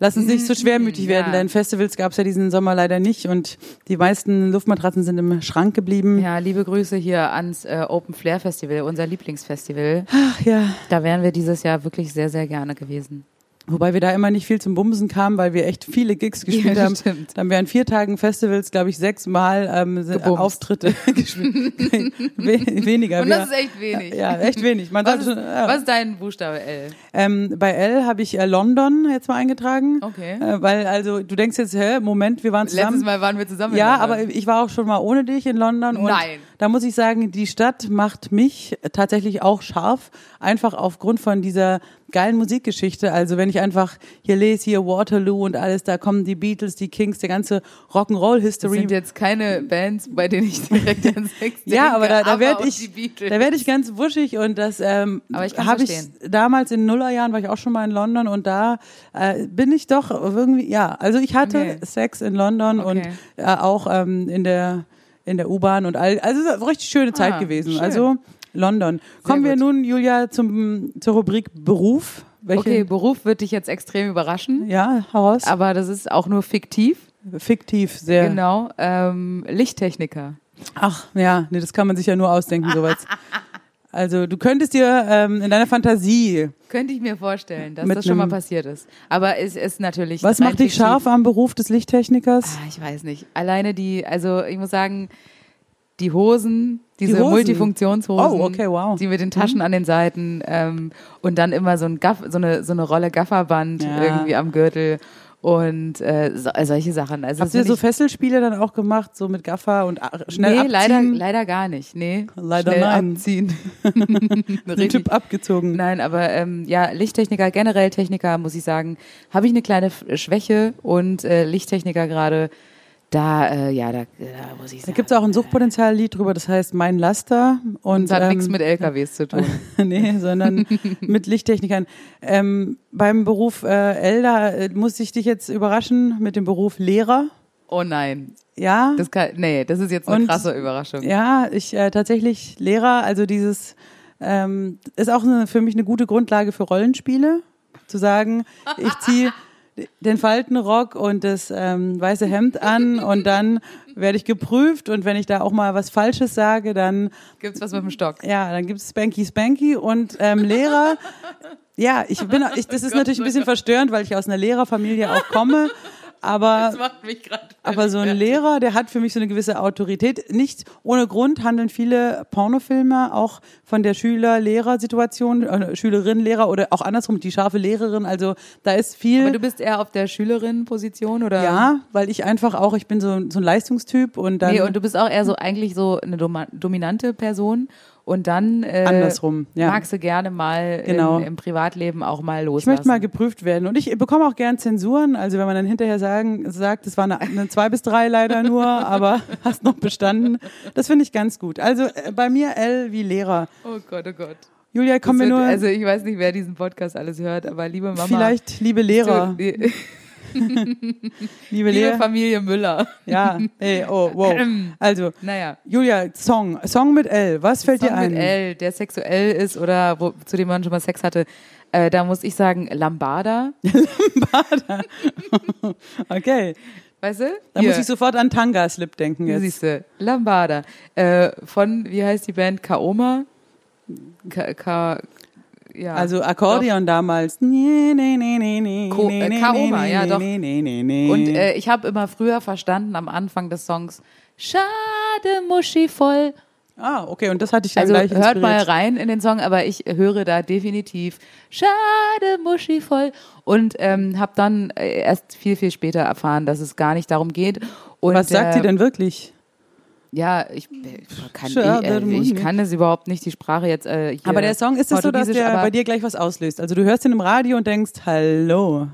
lass uns nicht so schwermütig werden, Ja. denn Festivals gab es ja diesen Sommer leider nicht und die meisten Luftmatratzen sind im Schrank geblieben. Ja, liebe Grüße hier ans äh, Open Flair Festival, unser Lieblingsfestival. Ach ja. Da wären wir dieses Jahr wirklich sehr, sehr gerne gewesen. Wobei wir da immer nicht viel zum Bumsen kamen, weil wir echt viele Gigs gespielt Ja, haben. stimmt. Dann haben wir an vier Tagen Festivals, glaube ich, sechs Mal ähm, Gebumst. Auftritte gespielt. We weniger. Und das ist echt wenig. ja, echt wenig. Man Was ist, schon, ja. was ist dein Buchstabe L? Ähm, bei L habe ich äh, London jetzt mal eingetragen. Okay. Äh, weil, also, du denkst jetzt, hä, Moment, wir waren zusammen. Letztes Mal waren wir zusammen. Ja, aber ich war auch schon mal ohne dich in London. Und Nein. Da muss ich sagen, die Stadt macht mich tatsächlich auch scharf. Einfach aufgrund von dieser geilen Musikgeschichte. Also wenn ich einfach hier lese, hier Waterloo und alles, da kommen die Beatles, die Kings, der ganze das Rock'n'Roll-History. sind jetzt keine Bands, bei denen ich direkt an Sex denke, Ja, aber da, da werde ich, da werde ich ganz wuschig und das ähm, habe ich damals in Nullerjahren war ich auch schon mal in London und da äh, bin ich doch irgendwie ja, also ich hatte Okay. Sex in London und Okay. äh, auch ähm, in der in der U-Bahn und all, also es ist eine richtig schöne Zeit Ah, gewesen. schön. Also London. Kommen wir gut. nun Julia zum zur Rubrik Beruf. Welche, Okay, Beruf wird dich jetzt extrem überraschen, Ja, heraus. aber das ist auch nur fiktiv. Fiktiv sehr. Genau. Ähm, Lichttechniker. Ach, ja, nee, das kann man sich ja nur ausdenken, sowas. Also du könntest dir ähm, in deiner Fantasie Könnte ich mir vorstellen, dass das schon mal passiert ist. Aber es ist natürlich. Was macht dich scharf am Beruf des Lichttechnikers? Ah, ich weiß nicht. Alleine die, also ich muss sagen, die Hosen, diese Hosen? Multifunktionshosen, Oh, okay, wow. die mit den Taschen an den Seiten ähm, und dann immer so ein Gaff, so eine so eine Rolle Gafferband Ja. irgendwie am Gürtel und äh, so, solche Sachen. Also Habt ihr so Fesselspiele dann auch gemacht, so mit Gaffer und schnell nee, abziehen? leider, leider gar nicht. Nee, Leider schnell nein. abziehen. Den. Typ abgezogen. Nein, aber ähm, ja, Lichttechniker, generell Techniker, muss ich sagen, habe ich eine kleine Schwäche und äh, Lichttechniker gerade, da, äh, ja, da, da muss ich Da sagen. gibt's auch ein Suchtpotenzial-Lied drüber, das heißt Mein Laster. Und, Und hat ähm, nichts mit LKWs zu tun. nee, sondern mit Lichttechnikern. Ähm, beim Beruf äh, Elda äh, muss ich dich jetzt überraschen mit dem Beruf Lehrer. Oh nein, Ja, das kann, nee, das ist jetzt eine Und- krasse Überraschung. ja, ich äh, tatsächlich Lehrer, also dieses ähm, ist auch eine, für mich eine gute Grundlage für Rollenspiele, zu sagen, ich ziehe den Faltenrock und das ähm, weiße Hemd an und dann werde ich geprüft und wenn ich da auch mal was Falsches sage, dann Gibt's was mit dem Stock? ja, dann gibt's Spanky Spanky und ähm, Lehrer. Ja, ich bin, ich, das ist natürlich ein bisschen verstörend, weil ich aus einer Lehrerfamilie auch komme. Aber aber so ein Lehrer, der hat für mich so eine gewisse Autorität. Nicht ohne Grund handeln viele Pornofilme auch von der Schüler-Lehrer-Situation, äh, Schülerin-Lehrer oder auch andersrum, die scharfe Lehrerin. Also da ist viel. Aber du bist eher auf der Schülerin-Position oder? ja, weil ich einfach auch, ich bin so, so ein Leistungstyp und dann Nee, und du bist auch eher so eigentlich so eine dominante Person und dann äh, andersrum. Ja. magst du gerne mal Genau. im, im Privatleben auch mal Ich loslassen. möchte mal geprüft werden. Und ich bekomme auch gern Zensuren. Also wenn man dann hinterher sagen, sagt, es war eine, eine zwei bis drei leider nur, aber hast noch bestanden. Das finde ich ganz gut. Also äh, bei mir L wie Lehrer. oh Gott, oh Gott. Julia, kommen wir nur. Also ich weiß nicht, wer diesen Podcast alles hört, aber liebe Mama. vielleicht liebe Lehrer, Du, liebe liebe. Familie Müller. Ja, hey, oh, wow. Also Naja. Julia, Song, Song mit L. Was fällt Song dir ein? mit L, der sexuell ist oder wo, zu dem man schon mal Sex hatte, äh, da muss ich sagen Lambada. Okay, Weißt du? da Hier, muss ich sofort an Tanga Slip denken jetzt. siehst du. Lambada. Äh, von, wie heißt die Band? Kaoma? Ka, Ka, ja. Also Akkordeon damals. Nee, nee, nee, nee, nee, Ko- äh, Kaoma, nee, ja, doch. Nee, nee, nee, nee. Und äh, ich habe immer früher verstanden am Anfang des Songs, schade Muschi voll. ah, okay, und das hatte ich dann Also gleich hört mal inspiriert. rein in den Song, aber ich höre da definitiv schade Muschi voll und ähm, habe dann äh, erst viel viel später erfahren, dass es gar nicht darum geht. Und, Was sagt äh, sie denn wirklich? Ja, ich, kann Schade ich, äh, ich kann es überhaupt nicht die Sprache jetzt. Äh, Aber der Song ist es so, dass der bei dir gleich was auslöst. Also du hörst ihn im Radio und denkst, hallo.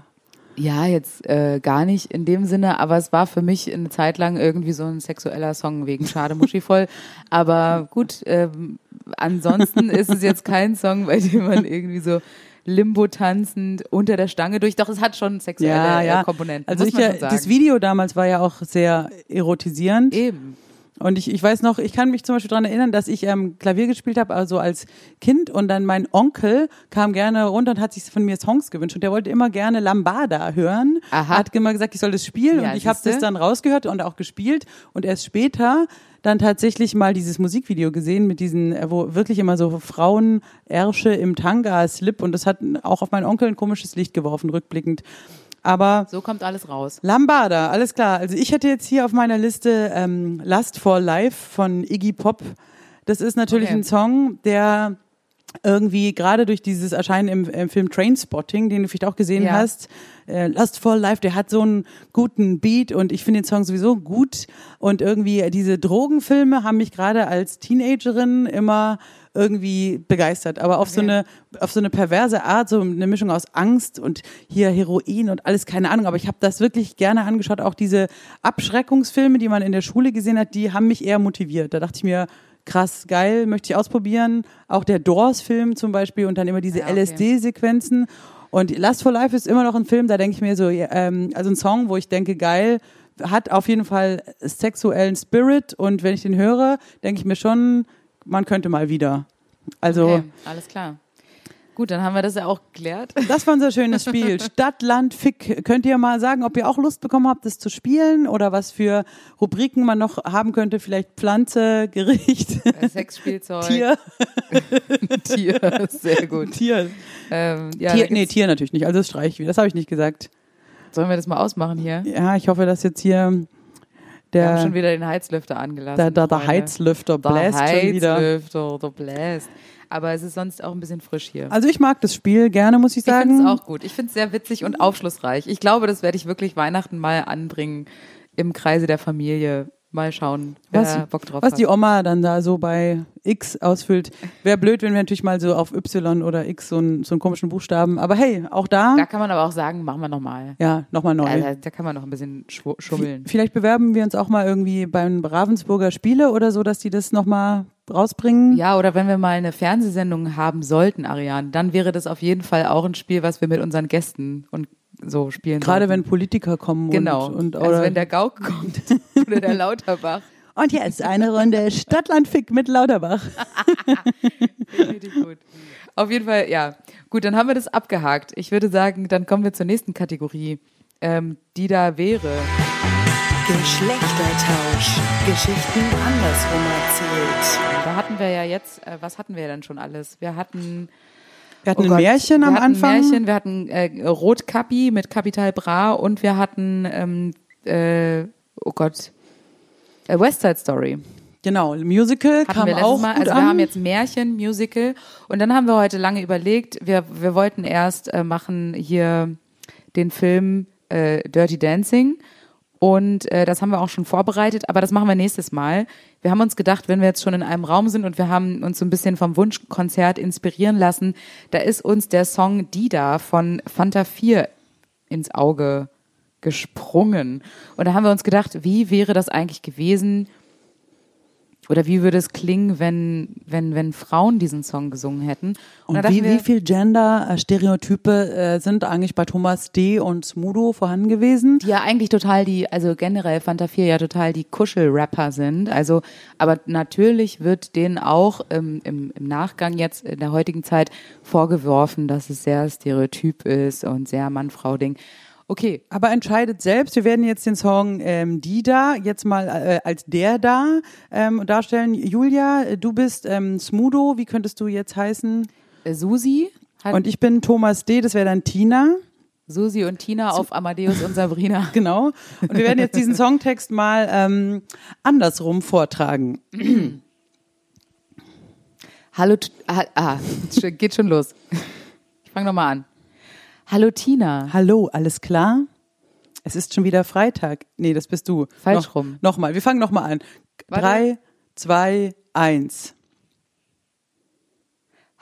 Ja, jetzt äh, gar nicht in dem Sinne, aber es war für mich eine Zeit lang irgendwie so ein sexueller Song wegen Schade Muschi voll. aber gut, ähm, ansonsten ist es jetzt kein Song, bei dem man irgendwie so Limbo tanzend unter der Stange durch. Doch, es hat schon sexuelle Ja, ja. Äh, Komponenten. Also muss ich man ja, sagen. das Video damals war ja auch sehr erotisierend. Eben. Und ich, ich weiß noch, ich kann mich zum Beispiel daran erinnern, dass ich ähm, Klavier gespielt habe, also als Kind. Und dann mein Onkel kam gerne runter und hat sich von mir Songs gewünscht. Und der wollte immer gerne Lambada hören. Aha. Hat immer gesagt, ich soll das spielen. Ja, und ich habe das dann rausgehört und auch gespielt. Und erst später dann tatsächlich mal dieses Musikvideo gesehen mit diesen, äh, wo wirklich immer so Frauenersche im Tanga, Slip. Und das hat auch auf meinen Onkel ein komisches Licht geworfen, rückblickend. Aber So kommt alles raus. Lambada, alles klar. Also ich hätte jetzt hier auf meiner Liste ähm, Lust for Life von Iggy Pop. Das ist natürlich Okay. ein Song, der irgendwie gerade durch dieses Erscheinen im, im Film Trainspotting, den du vielleicht auch gesehen Ja. hast, äh, Lust for Life, der hat so einen guten Beat und ich finde den Song sowieso gut und irgendwie diese Drogenfilme haben mich gerade als Teenagerin immer irgendwie begeistert, aber auf so Okay. eine auf so eine perverse Art, so eine Mischung aus Angst und hier Heroin und alles keine Ahnung, aber ich habe das wirklich gerne angeschaut, auch diese Abschreckungsfilme, die man in der Schule gesehen hat, die haben mich eher motiviert. Da dachte ich mir, krass, geil, möchte ich ausprobieren. Auch der Doors-Film zum Beispiel und dann immer diese Ja, okay. LSD-Sequenzen. Und Last for Life ist immer noch ein Film, da denke ich mir so, ähm, also ein Song, wo ich denke, geil, hat auf jeden Fall sexuellen Spirit und wenn ich den höre, denke ich mir schon, man könnte mal wieder. Also, Okay, alles klar. Gut, dann haben wir das ja auch geklärt. das war unser schönes Spiel. Stadt, Land, Fick. Könnt ihr mal sagen, ob ihr auch Lust bekommen habt, das zu spielen oder was für Rubriken man noch haben könnte? Vielleicht Pflanze, Gericht, Äh, Sexspielzeug. Tier. Tier, sehr gut. Tier. Ähm, ja, Tier nee, Tier natürlich nicht. Also das streiche ich wieder. Das habe ich nicht gesagt. Sollen wir das mal ausmachen hier? Ja, ich hoffe, dass jetzt hier Wir haben schon der, wieder den Heizlüfter angelassen. der, der, der. Heizlüfter Der bläst schon wieder. Heizlüfter, der bläst. Aber es ist sonst auch ein bisschen frisch hier. Also ich mag das Spiel gerne, muss ich ich finde sagen. es auch gut. Ich finde es sehr witzig und aufschlussreich. Ich glaube, das werde ich wirklich Weihnachten mal anbringen im Kreise der Familie. Mal schauen, wer was, Bock drauf was hat. die Oma dann da so bei X ausfüllt. Wäre blöd, wenn wir natürlich mal so auf Y oder X so einen, so einen komischen Buchstaben. Aber hey, auch da, da kann man aber auch sagen, machen wir nochmal. ja, nochmal neu. Also, da kann man noch ein bisschen schummeln. Vielleicht bewerben wir uns auch mal irgendwie beim Ravensburger Spiele oder so, dass die das nochmal rausbringen. Ja, oder wenn wir mal eine Fernsehsendung haben sollten, Ariane, dann wäre das auf jeden Fall auch ein Spiel, was wir mit unseren Gästen und so spielen Gerade sollten. wenn Politiker kommen Genau. und, und also oder wenn der Gauk kommt oder der Lauterbach. Und jetzt eine Runde Stadtlandfick mit Lauterbach. Richtig gut. Auf jeden Fall, ja. Gut, dann haben wir das abgehakt. Ich würde sagen, dann kommen wir zur nächsten Kategorie, ähm, die da wäre. Geschlechtertausch. Geschichten andersrum erzählt. Da hatten wir ja jetzt, äh, was hatten wir denn schon alles? Wir hatten Wir hatten Oh ein Gott, Märchen wir am hatten Anfang. Märchen, wir hatten äh, Rotkapi mit Capital Bra und wir hatten, ähm, äh, oh Gott, äh, West Side Story. Genau, Musical Hatten kam wir auch Mal. gut Also an. wir haben jetzt Märchen, Musical und dann haben wir heute lange überlegt, wir, wir wollten erst äh, machen hier den Film äh, Dirty Dancing und äh, das haben wir auch schon vorbereitet, aber das machen wir nächstes Mal. Wir haben uns gedacht, wenn wir jetzt schon in einem Raum sind und wir haben uns so ein bisschen vom Wunschkonzert inspirieren lassen, da ist uns der Song Dida von Fanta 4 ins Auge gesprungen. Und da haben wir uns gedacht, wie wäre das eigentlich gewesen, oder wie würde es klingen, wenn, wenn, wenn Frauen diesen Song gesungen hätten? Und dachten wie, wir, wie viel Gender-Stereotype äh, sind eigentlich bei Thomas D. und Smudo vorhanden gewesen? die ja eigentlich total die, also generell Fanta 4 ja total die Kuschelrapper sind. Also, aber natürlich wird denen auch ähm, im, im Nachgang jetzt in der heutigen Zeit vorgeworfen, dass es sehr stereotyp ist und sehr Mann-Frau-Ding. Okay, Aber entscheidet selbst. Wir werden jetzt den Song ähm, Die da jetzt mal äh, als der da ähm, darstellen. Julia, äh, du bist ähm, Smudo. Wie könntest du jetzt heißen? äh, Susi hat Und ich bin Thomas D. Das wäre dann Tina. Susi und Tina auf Amadeus und Sabrina. Genau. Und wir werden jetzt diesen Songtext mal ähm, andersrum vortragen. Hallo, ah, ah, geht schon los. Ich fange nochmal an. Hallo Tina. Hallo, alles klar? Es ist schon wieder Freitag. Nee, das bist du. Falsch Noch, rum. Nochmal, wir fangen nochmal an. Warte. Drei, zwei, eins.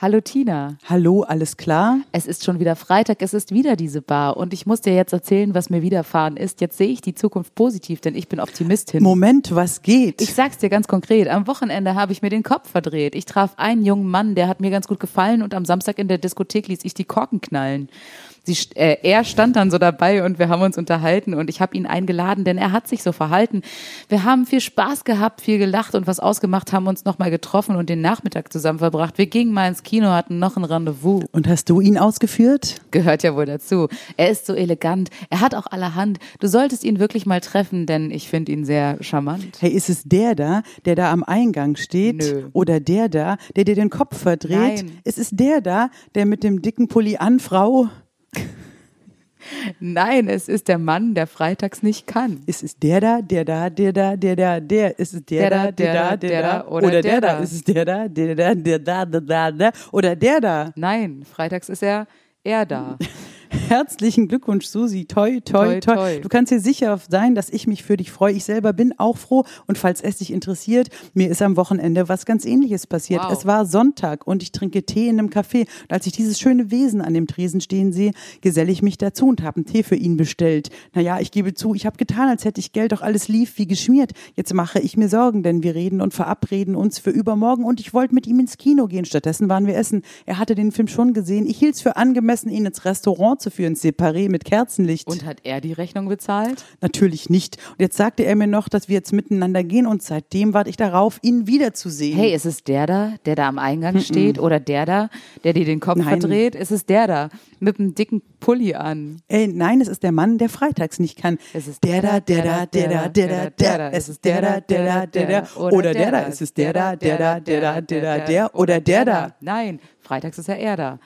Hallo Tina. Hallo, alles klar? Es ist schon wieder Freitag, es ist wieder diese Bar und ich muss dir jetzt erzählen, was mir widerfahren ist. Jetzt sehe ich die Zukunft positiv, denn ich bin Optimistin. Moment, was geht? Ich sag's dir ganz konkret. Am Wochenende habe ich mir den Kopf verdreht. Ich traf einen jungen Mann, der hat mir ganz gut gefallen und am Samstag in der Diskothek ließ ich die Korken knallen. Sie, äh, er stand dann so dabei und wir haben uns unterhalten und ich habe ihn eingeladen, denn er hat sich so verhalten. Wir haben viel Spaß gehabt, viel gelacht und was ausgemacht, haben uns nochmal getroffen und den Nachmittag zusammen verbracht. Wir gingen mal ins Kino, hatten noch ein Rendezvous. Und hast du ihn ausgeführt? Gehört ja wohl dazu. Er ist so elegant. Er hat auch allerhand. Du solltest ihn wirklich mal treffen, denn ich finde ihn sehr charmant. Hey, ist es der da, der da am Eingang steht? Nö. Oder der da, der dir den Kopf verdreht? Nein. Ist es der da, der mit dem dicken Pulli an, Frau? Nein, es ist der Mann, der freitags nicht kann. Ist es der da, der da, der da, der da, der? Ist es der, da, der da, der da? Oder, der da? Ist es der da, der da, der da, der da, der? Oder der da? Nein, freitags ist er er da. Herzlichen Glückwunsch, Susi. Toi, toi, toi, Toi, toi. Du kannst dir sicher sein, dass ich mich für dich freue. Ich selber bin auch froh. Und falls es dich interessiert, mir ist am Wochenende was ganz ähnliches passiert. Wow. Es war Sonntag und ich trinke Tee in einem Café. Und als ich dieses schöne Wesen an dem Tresen stehen sehe, geselle ich mich dazu und habe einen Tee für ihn bestellt. Naja, ich gebe zu, ich habe getan, als hätte ich Geld, doch alles lief wie geschmiert. Jetzt mache ich mir Sorgen, denn wir reden und verabreden uns für übermorgen und ich wollte mit ihm ins Kino gehen. Stattdessen waren wir essen. Er hatte den Film schon gesehen. Ich hielt es für angemessen, ihn ins Restaurant zu führen, separé mit Kerzenlicht. Und hat er die Rechnung bezahlt? Natürlich nicht. Und jetzt sagte er mir noch, dass wir jetzt miteinander gehen und seitdem warte ich darauf, ihn wiederzusehen. Hey, ist es der da, der da am Eingang steht? Oder der da, der dir den Kopf Nein. verdreht? Ist es der da mit einem dicken Pulli an? Ey, nein, es ist der Mann, der freitags nicht kann. Es ist der da, der da, der da, der da, der da. Es ist der da, der da, der da. Oder der da. Es ist der da, der da, der da, der da, der. Oder der da. Nein, freitags ist ja er da.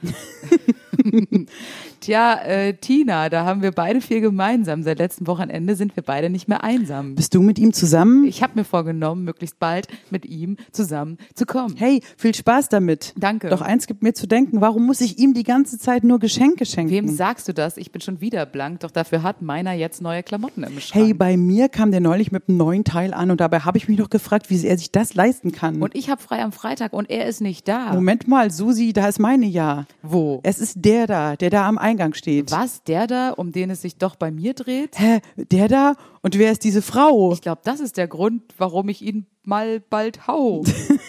Tja, äh, Tina, da haben wir beide viel gemeinsam. Seit letztem Wochenende sind wir beide nicht mehr einsam. Bist du mit ihm zusammen? Ich habe mir vorgenommen, möglichst bald mit ihm zusammen zu kommen. Hey, viel Spaß damit. Danke. Doch eins gibt mir zu denken, warum muss ich ihm die ganze Zeit nur Geschenke schenken? Wem sagst du das? Ich bin schon wieder blank, doch dafür hat meiner jetzt neue Klamotten im Schrank. Hey, bei mir kam der neulich mit einem neuen Teil an und dabei habe ich mich noch gefragt, wie er sich das leisten kann. und ich habe frei am Freitag und er ist nicht da. Moment mal, Susi, da ist meine ja. Wo? Es ist der da, der da am Eingang steht. Was, der da, um den es sich doch bei mir dreht? Hä, der da? Und wer ist diese Frau? Ich glaube, das ist der Grund, warum ich ihn mal bald hau.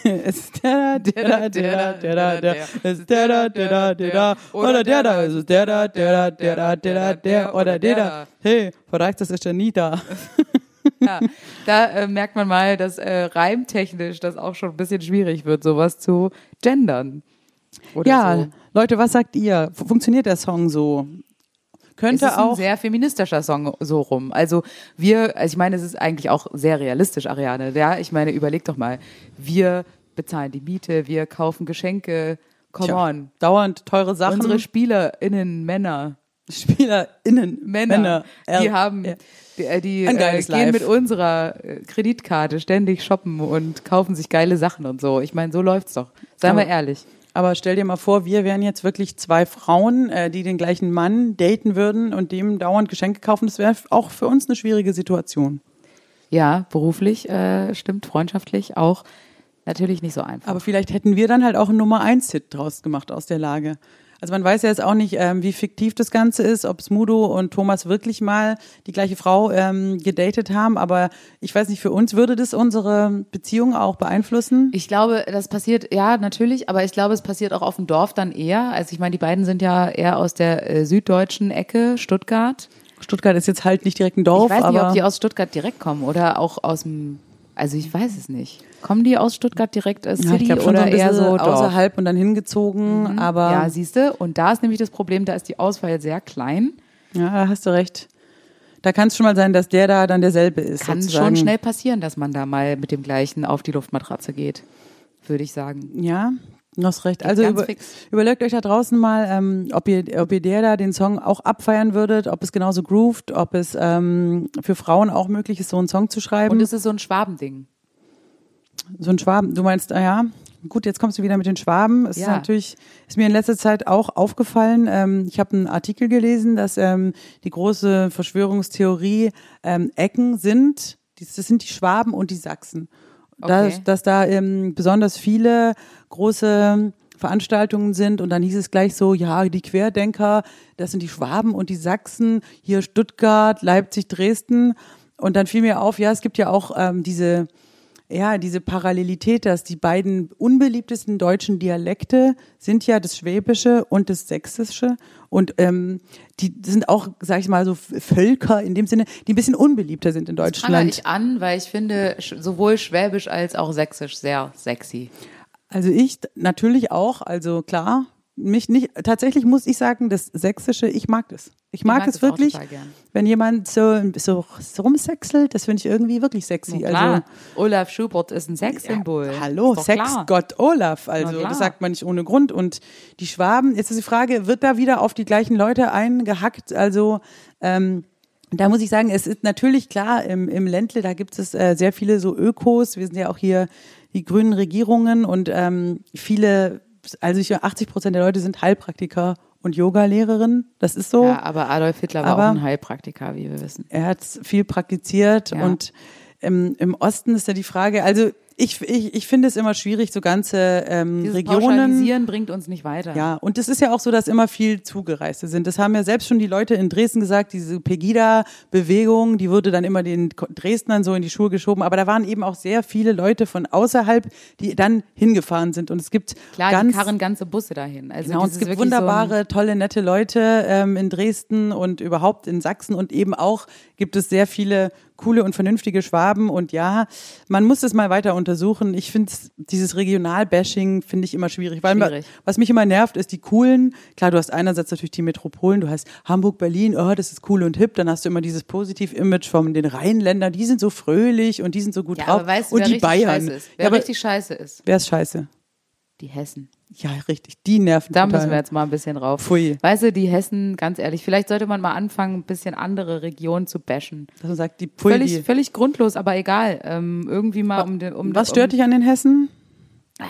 Es ist der da, der da, der da, der da, der. Es ist der da, der da, der da. Oder der da. Es ist der da, der da, der da, der da, der. Oder der da. Hey, verreicht, das ist ja nie da. Ja, da äh, merkt man mal, dass äh, reimtechnisch das auch schon ein bisschen schwierig wird, sowas zu gendern. Oder Ja, so. Leute, was sagt ihr? Funktioniert der Song so? Es Könnte ist ein auch. sehr feministischer Song so rum. Also wir, also ich meine, es ist eigentlich auch sehr realistisch, Ariane. Ja, ich meine, überleg doch mal. Wir bezahlen die Miete, wir kaufen Geschenke. Come Tja, on. Dauernd teure Sachen. Unsere SpielerInnen, Männer, SpielerInnen, Männer, die L- haben, ja. die, äh, die Ein äh, gehen Life. mit unserer äh, Kreditkarte ständig shoppen und kaufen sich geile Sachen und so. Ich meine, so läuft's doch. Seien wir ehrlich. Aber stell dir mal vor, wir wären jetzt wirklich zwei Frauen, äh, die den gleichen Mann daten würden und dem dauernd Geschenke kaufen. Das wäre auch für uns eine schwierige Situation. Ja, beruflich äh, stimmt, freundschaftlich auch natürlich nicht so einfach. Aber vielleicht hätten wir dann halt auch einen Nummer eins Hit draus gemacht aus der Lage. Also man weiß ja jetzt auch nicht, ähm, wie fiktiv das Ganze ist, ob Smudo und Thomas wirklich mal die gleiche Frau ähm, gedatet haben. Aber ich weiß nicht, für uns würde das unsere Beziehung auch beeinflussen. Ich glaube, das passiert, ja, natürlich, aber ich glaube, es passiert auch auf dem Dorf dann eher. Also ich meine, die beiden sind ja eher aus der äh, süddeutschen Ecke, Stuttgart. Stuttgart ist jetzt halt nicht direkt ein Dorf, ich weiß nicht, aber ob die aus Stuttgart direkt kommen oder auch aus dem, also ich weiß es nicht. Kommen die aus Stuttgart direkt als ja, City ich glaube schon oder so eher so Dorf? außerhalb und dann hingezogen. Aber Ja, siehst du, und da ist nämlich das Problem, da ist die Auswahl sehr klein. Ja, da hast du recht. Da kann es schon mal sein, dass der da dann derselbe ist. Kann sozusagen. schon schnell passieren, dass man da mal mit dem gleichen auf die Luftmatratze geht, würde ich sagen. Ja, hast recht. Also ganz über, überlegt euch da draußen mal, ähm, ob, ihr, ob ihr der da den Song auch abfeiern würdet, ob es genauso grooved, ob es ähm, für Frauen auch möglich ist, so einen Song zu schreiben. Und es ist so ein Schwabending. so ein Schwaben, du meinst, ah ja, gut, jetzt kommst du wieder mit den Schwaben. Es ist Ja. natürlich, ist mir in letzter Zeit auch aufgefallen. Ähm, ich habe einen Artikel gelesen, dass ähm, die große Verschwörungstheorie ähm, Ecken sind, das sind die Schwaben und die Sachsen. Okay. Dass, dass da ähm, besonders viele große Veranstaltungen sind und dann hieß es gleich so, ja, die Querdenker, das sind die Schwaben und die Sachsen, hier Stuttgart, Leipzig, Dresden. Und dann fiel mir auf, ja, es gibt ja auch ähm, diese, ja, diese Parallelität, dass die beiden unbeliebtesten deutschen Dialekte sind ja das Schwäbische und das Sächsische. Und ähm, die sind auch, sag ich mal, so Völker in dem Sinne, die ein bisschen unbeliebter sind in Deutschland. ich an, weil ich finde sowohl Schwäbisch als auch Sächsisch sehr sexy. Also ich natürlich auch, also klar, mich nicht, tatsächlich muss ich sagen, das Sächsische, ich mag das. Ich mag, mag es wirklich, wenn jemand so, so, so rumsexelt, das finde ich irgendwie wirklich sexy. Klar, Also, Olaf Schubert ist ein Sexsymbol. Hallo, doch klar. Sexgott Olaf. Na Also das sagt man nicht ohne Grund. Und die Schwaben, jetzt ist die Frage, wird da wieder auf die gleichen Leute eingehackt? Also ähm, da muss ich sagen, es ist natürlich klar, im, im Ländle, da gibt es äh, sehr viele so Ökos. Wir sind ja auch hier die grünen Regierungen und ähm, viele, also ich, 80 Prozent der Leute sind Heilpraktiker und Yoga-Lehrerinnen. Das ist so. Ja, aber Adolf Hitler war Aber- auch ein Heilpraktiker, wie wir wissen. Er hat viel praktiziert Ja. und im, im Osten ist ja die Frage, also ich, ich, ich finde es immer schwierig, so ganze ähm, Dieses Regionen. Pauschalisieren bringt uns nicht weiter. Ja, und es ist ja auch so, dass immer viel Zugereiste sind. Das haben ja selbst schon die Leute in Dresden gesagt, diese Pegida-Bewegung, die wurde dann immer den Dresdnern so in die Schuhe geschoben. Aber da waren eben auch sehr viele Leute von außerhalb, die dann hingefahren sind. Und es gibt Klar, ganz die karren ganze Busse dahin. Also Genau, es gibt wirklich so wunderbare, tolle, nette Leute ähm, in Dresden und überhaupt in Sachsen und eben auch gibt es sehr viele coole und vernünftige Schwaben und ja, man muss es mal weiter untersuchen. Ich finde dieses Regional-Bashing finde ich immer schwierig, weil Schwierig. was mich immer nervt, ist die coolen. Klar, du hast einerseits natürlich die Metropolen, du hast Hamburg, Berlin, oh, das ist cool und hip, dann hast du immer dieses Positiv-Image von den Rheinländern, die sind so fröhlich und die sind so gut ja, drauf aber weißt du, und wer die richtig Bayern. scheiße ist? Wer ja, aber richtig scheiße ist? wer ist scheiße? Die Hessen. Ja, richtig, die nerven Da müssen wir jetzt mal ein bisschen drauf. Pfui. Weißt du, die Hessen, ganz ehrlich, vielleicht sollte man mal anfangen, ein bisschen andere Regionen zu bashen. Dass man sagt, die Pfui, Völlig, die. völlig grundlos, aber egal. Ähm, irgendwie mal um den, um Was um, stört dich an den Hessen?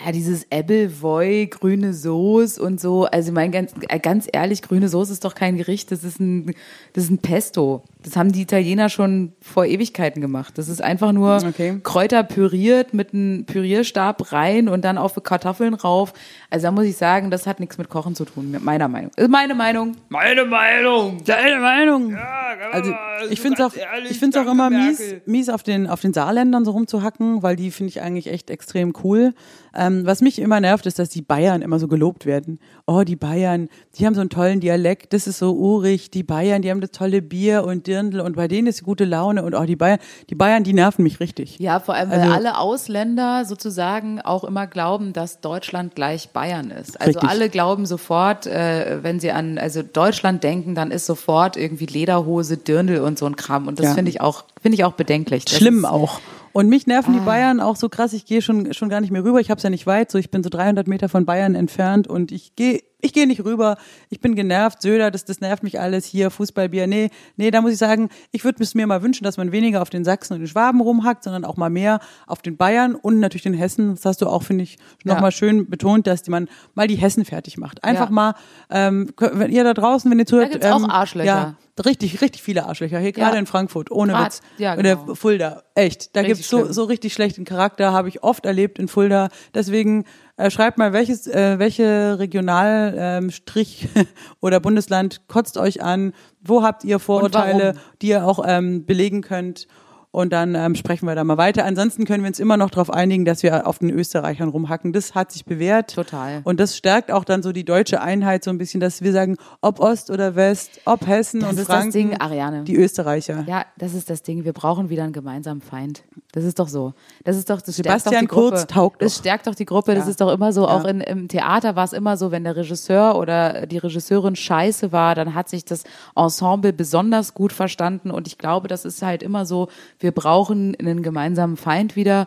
Ja, dieses Appleboy, grüne Soße und so. Also mein ganz, äh, ganz ehrlich, grüne Soße ist doch kein Gericht, das ist ein, das ist ein Pesto. Das haben die Italiener schon vor Ewigkeiten gemacht. Das ist einfach nur Okay. Kräuter püriert mit einem Pürierstab rein und dann auf Kartoffeln rauf. Also da muss ich sagen, das hat nichts mit Kochen zu tun, mit meiner Meinung. Ist meine Meinung. Meine Meinung. Deine Meinung. Ja, Also also ich finde es auch, ich find's auch immer mies, mies auf den, auf den Saarländern so rumzuhacken, weil die finde ich eigentlich echt extrem cool. Ähm, was mich immer nervt, ist, dass die Bayern immer so gelobt werden. Oh, die Bayern, die haben so einen tollen Dialekt, das ist so urig. Die Bayern, die haben das tolle Bier und Dirndl und bei denen ist die gute Laune und oh, die Bayern, die Bayern, die nerven mich richtig. Ja, vor allem, weil Also- alle Ausländer sozusagen auch immer glauben, dass Deutschland gleich Bayern ist. Also Richtig. alle glauben sofort, äh, wenn sie an also Deutschland denken, dann ist sofort irgendwie Lederhose, Dirndl und so ein Kram. Und das Ja. finde ich auch finde ich auch bedenklich. Das Schlimm ist, auch. Und mich nerven Ah. die Bayern auch so krass. Ich gehe schon schon gar nicht mehr rüber. Ich habe es ja nicht weit. So, ich bin so 300 Meter von Bayern entfernt und ich gehe ich gehe nicht rüber. Ich bin genervt. Söder, das das nervt mich alles. Hier Fußballbier. Nee, nee, da muss ich sagen, ich würde es mir mal wünschen, dass man weniger auf den Sachsen und den Schwaben rumhackt, sondern auch mal mehr auf den Bayern und natürlich den Hessen. Das hast du auch, finde ich, noch Ja. mal schön betont, dass man mal die Hessen fertig macht. Einfach Ja. mal, ähm, wenn ihr da draußen, wenn ihr zuhört, gibt's auch ähm, Arschlöcher. Ja, richtig, richtig viele Arschlöcher. Hier gerade Ja. in Frankfurt, ohne Grad, Witz. ja, Oder genau. Fulda, echt. Da Richtig gibt's so, schlimm. so richtig schlechten Charakter, habe ich oft erlebt in Fulda. Deswegen äh, schreibt mal, welches, äh, welche Regional ähm, Strich oder Bundesland kotzt euch an, wo habt ihr Vorurteile, die ihr auch ähm, belegen könnt. Und dann ähm, sprechen wir da mal weiter. Ansonsten können wir uns immer noch darauf einigen, dass wir auf den Österreichern rumhacken. Das hat sich bewährt. Total. Und das stärkt auch dann so die deutsche Einheit so ein bisschen, dass wir sagen, ob Ost oder West, ob Hessen Das und ist Franken, das Ding, Ariane. die Österreicher. Ja, das ist das Ding. Wir brauchen wieder einen gemeinsamen Feind. Das ist doch so. Das ist doch das stärkt Sebastian doch die Gruppe. Kurz taugt Das doch. stärkt doch die Gruppe. Das Ja. ist doch immer so. Ja. Auch in, im Theater war es immer so, wenn der Regisseur oder die Regisseurin scheiße war, dann hat sich das Ensemble besonders gut verstanden. Und ich glaube, das ist halt immer so. Wir brauchen einen gemeinsamen Feind wieder.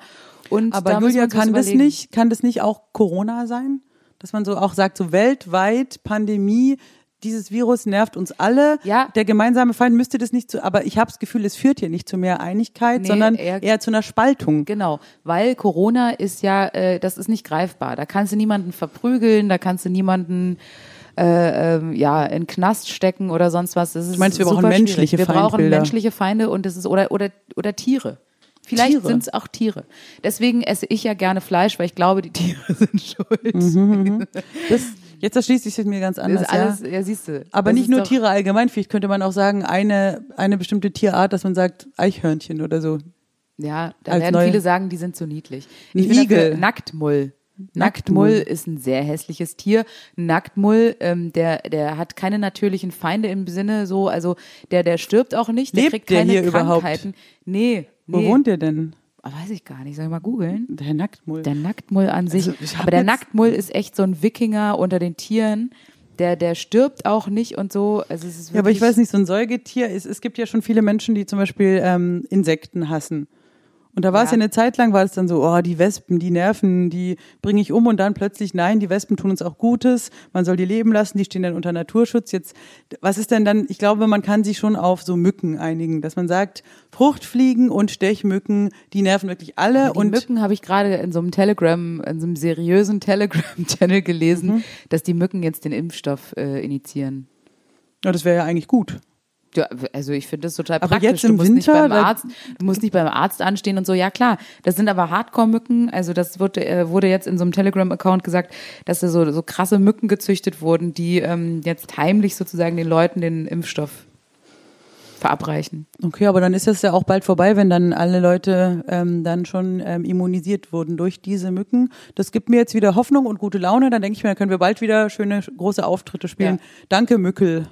Und Aber Julia, kann das überlegen. nicht, kann das nicht auch Corona sein? Dass man so auch sagt, so weltweit Pandemie, dieses Virus nervt uns alle. Ja. Der gemeinsame Feind müsste das nicht zu, aber ich habe das Gefühl, es führt hier nicht zu mehr Einigkeit, Nee, sondern eher- eher, zu einer Spaltung. Genau, weil Corona ist ja, äh, das ist nicht greifbar. Da kannst du niemanden verprügeln, da kannst du niemanden äh, ähm, ja in Knast stecken oder sonst was. Das ist meinst, wir brauchen menschliche schwierig. Wir brauchen Feindbilder? menschliche Feinde und das ist oder oder oder Tiere. Vielleicht sind es auch Tiere. Deswegen esse ich ja gerne Fleisch, weil ich glaube, die Tiere sind schuld. Das, jetzt erschließt sich es mir ganz Das anders. ist alles, ja. ja, siehst du. Aber Das nicht nur Tiere allgemein, vielleicht könnte man auch sagen, eine, eine bestimmte Tierart, dass man sagt Eichhörnchen oder so. Ja, da werden neue- viele sagen, die sind so niedlich. Ich Igel. Nacktmull. Nacktmull. Ist ein sehr hässliches Tier. Nacktmull, ähm, der, der hat keine natürlichen Feinde im Sinne so, also der, der stirbt auch nicht, der Lebt kriegt der keine hier überhaupt? Krankheiten. Nee, Wo nee. wohnt der denn? Ah, Weiß ich gar nicht. Soll ich mal googeln? Der Nacktmull. Der Nacktmull an sich. Also, ich hab Aber der jetzt- Nacktmull ist echt so ein Wikinger unter den Tieren. Der, der stirbt auch nicht und so. Also es ist ja, aber ich weiß nicht, so ein Säugetier, es, es gibt ja schon viele Menschen, die zum Beispiel ähm, Insekten hassen. Und da war es Ja. ja eine Zeit lang, war es dann so, oh, die Wespen, die nerven, die bringe ich um und dann plötzlich, nein, die Wespen tun uns auch Gutes, man soll die leben lassen, die stehen dann unter Naturschutz. Jetzt, was ist denn dann, ich glaube, man kann sich schon auf so Mücken einigen, dass man sagt, Fruchtfliegen und Stechmücken, die nerven wirklich alle Die und Mücken habe ich gerade in so einem Telegram, in so einem seriösen Telegram-Channel gelesen, Mhm. dass die Mücken jetzt den Impfstoff äh, initiieren. ja, das wäre ja eigentlich gut. Ja, also ich finde das total Aber praktisch. jetzt im du musst nicht Winter, beim da- Arzt, du musst nicht beim Arzt anstehen und so. Ja klar, das sind aber Hardcore-Mücken. Also das wurde, äh, wurde jetzt in so einem Telegram-Account gesagt, dass da so, so krasse Mücken gezüchtet wurden, die ähm, jetzt heimlich sozusagen den Leuten den Impfstoff verabreichen. Okay, aber dann ist das ja auch bald vorbei, wenn dann alle Leute ähm, dann schon ähm, immunisiert wurden durch diese Mücken. Das gibt mir jetzt wieder Hoffnung und gute Laune. Dann denke ich mir, dann können wir bald wieder schöne große Auftritte spielen. Ja. Danke, Mückel.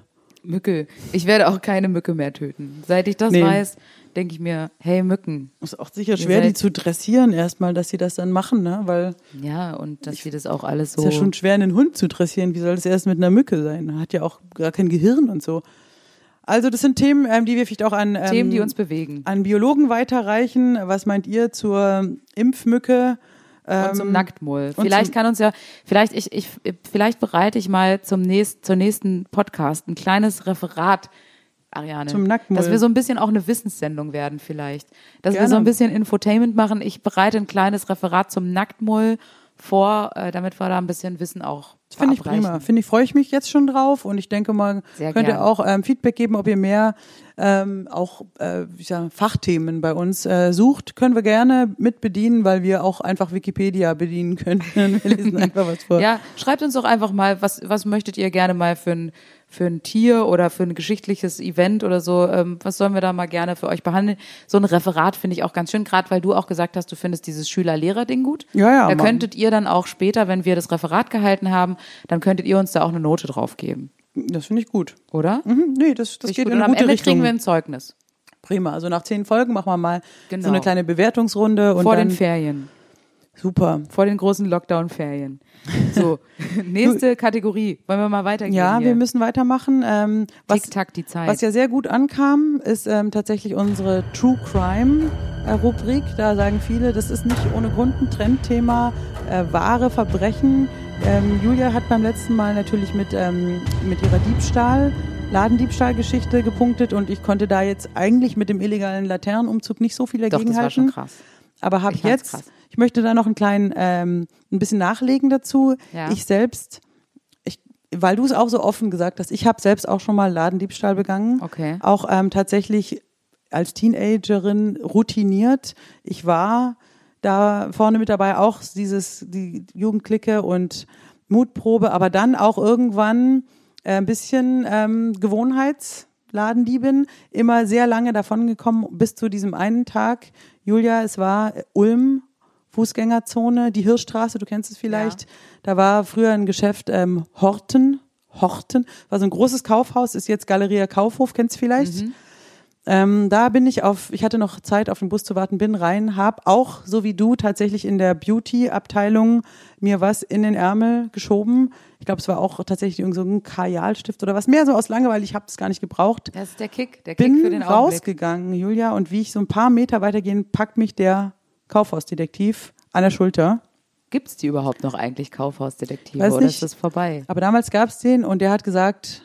Mücke. Ich werde auch keine Mücke mehr töten. Seit ich das Nee. weiß, denke ich mir, hey Mücken. Ist auch sicher schwer, die zu dressieren erstmal, dass sie das dann machen, ne? Weil Ja, und dass sie das auch alles es so. ist ja schon schwer, einen Hund zu dressieren. Wie soll das erst mit einer Mücke sein? Hat ja auch gar kein Gehirn und so. Also das sind Themen, ähm, die wir vielleicht auch an ähm, Themen, die uns bewegen. an Biologen weiterreichen. Was meint ihr zur Impfmücke? Und zum Ähm, Nacktmull. Vielleicht kann uns ja, vielleicht ich, ich, vielleicht bereite ich mal zum nächsten, zur nächsten Podcast ein kleines Referat, Ariane. Zum Nacktmull. Dass wir so ein bisschen auch eine Wissenssendung werden vielleicht. Dass wir Gerne. so ein bisschen Infotainment machen. Ich bereite ein kleines Referat zum Nacktmull vor, äh, damit wir da ein bisschen Wissen auch Finde ich prima. Finde ich, freue ich mich jetzt schon drauf und ich denke mal, Sehr könnt ihr gerne. auch ähm, Feedback geben, ob ihr mehr ähm, auch äh, wie sag, Fachthemen bei uns äh, sucht. Können wir gerne mit bedienen, weil wir auch einfach Wikipedia bedienen können. wir lesen einfach was vor. Ja, schreibt uns doch einfach mal, was, was möchtet ihr gerne mal für ein, für ein Tier oder für ein geschichtliches Event oder so, ähm, was sollen wir da mal gerne für euch behandeln? So ein Referat finde ich auch ganz schön, gerade weil du auch gesagt hast, du findest dieses Schüler-Lehrer-Ding gut. Ja, ja, Da Mann. könntet ihr dann auch später, wenn wir das Referat gehalten haben, dann könntet ihr uns da auch eine Note drauf geben, Das finde ich gut. oder? Mhm, nee, das, das ich geht gut. in Und eine am gute Ende Richtung. kriegen wir ein Zeugnis. Prima. Also nach zehn Folgen machen wir mal Genau. so eine kleine Bewertungsrunde und Vor den Ferien. Super. Vor den großen Lockdown-Ferien. So, nächste Kategorie. Wollen wir mal weitergehen? Ja, hier? wir müssen weitermachen. Ähm, was, Tick-Tack, die Zeit. Was ja sehr gut ankam, ist ähm, tatsächlich unsere True Crime äh. Da sagen viele, das ist nicht ohne Grund ein Trendthema, äh, wahre Verbrechen. Ähm, Julia hat beim letzten Mal natürlich mit, ähm, mit ihrer Diebstahl, Ladendiebstahlgeschichte gepunktet und ich konnte da jetzt eigentlich mit dem illegalen Laternenumzug nicht so viel Doch, dagegen das war halten. schon krass. Aber habe jetzt, krass. Ich möchte da noch einen kleinen, ähm, ein bisschen nachlegen dazu. Ja. Ich selbst, ich, weil du es auch so offen gesagt hast, ich habe selbst auch schon mal Ladendiebstahl begangen. Okay. Auch ähm, tatsächlich als Teenagerin routiniert. Ich war da vorne mit dabei, auch dieses, die Jugendklicke und Mutprobe, aber dann auch irgendwann äh, ein bisschen ähm, Gewohnheitsladendiebin, immer sehr lange davon gekommen, bis zu diesem einen Tag. Julia, es war Ulm, Fußgängerzone, die Hirschstraße, du kennst es vielleicht. Da war früher ein Geschäft ähm, Horten, Horten, war so ein großes Kaufhaus, ist jetzt Galeria Kaufhof, kennst du vielleicht? Ähm, da bin ich auf, ich hatte noch Zeit auf den Bus zu warten, bin rein, hab auch so wie du tatsächlich in der Beauty-Abteilung mir was in den Ärmel geschoben. Ich glaube, es war auch tatsächlich irgend so ein Kajalstift oder was. Mehr so aus Langeweile, ich habe es gar nicht gebraucht. Das ist der Kick, der Kick für Bin den Augenblick. rausgegangen, Julia, und wie ich so ein paar Meter weitergehen, packt mich der Kaufhausdetektiv an der Schulter. Gibt's die überhaupt noch eigentlich Kaufhausdetektive Weiß oder nicht. ist das vorbei? Aber damals gab's den und der hat gesagt,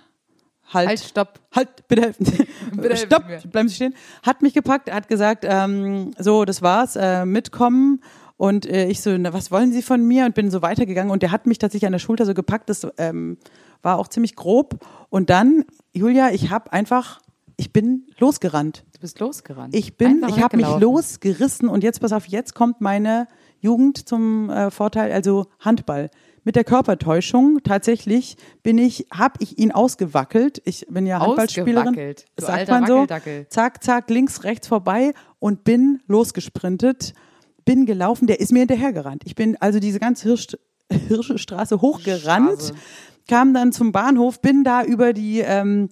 halt, Halt, stopp. halt, bitte helfen Sie. Bitte Stopp, bleiben Sie stehen. Hat mich gepackt, hat gesagt, ähm, so, das war's, äh, mitkommen. Und äh, ich so, na, was wollen Sie von mir? Und bin so weitergegangen und der hat mich tatsächlich an der Schulter so gepackt, das ähm, war auch ziemlich grob. Und dann, Julia, ich habe einfach, ich bin losgerannt. Du bist losgerannt. Ich bin, Einfach ich habe mich losgerissen und jetzt pass auf, jetzt kommt meine Jugend zum äh, Vorteil, also Handball. Mit der Körpertäuschung tatsächlich bin ich, habe ich ihn ausgewackelt. Ich bin ja Handballspielerin. Ausgewackelt. Du sagt alter man so. Zack, zack, links, rechts vorbei und bin losgesprintet, bin gelaufen. Der ist mir hinterhergerannt. Ich bin also diese ganze Hirsch, Hirschstraße hochgerannt, Straße. kam dann zum Bahnhof, bin da über die ähm,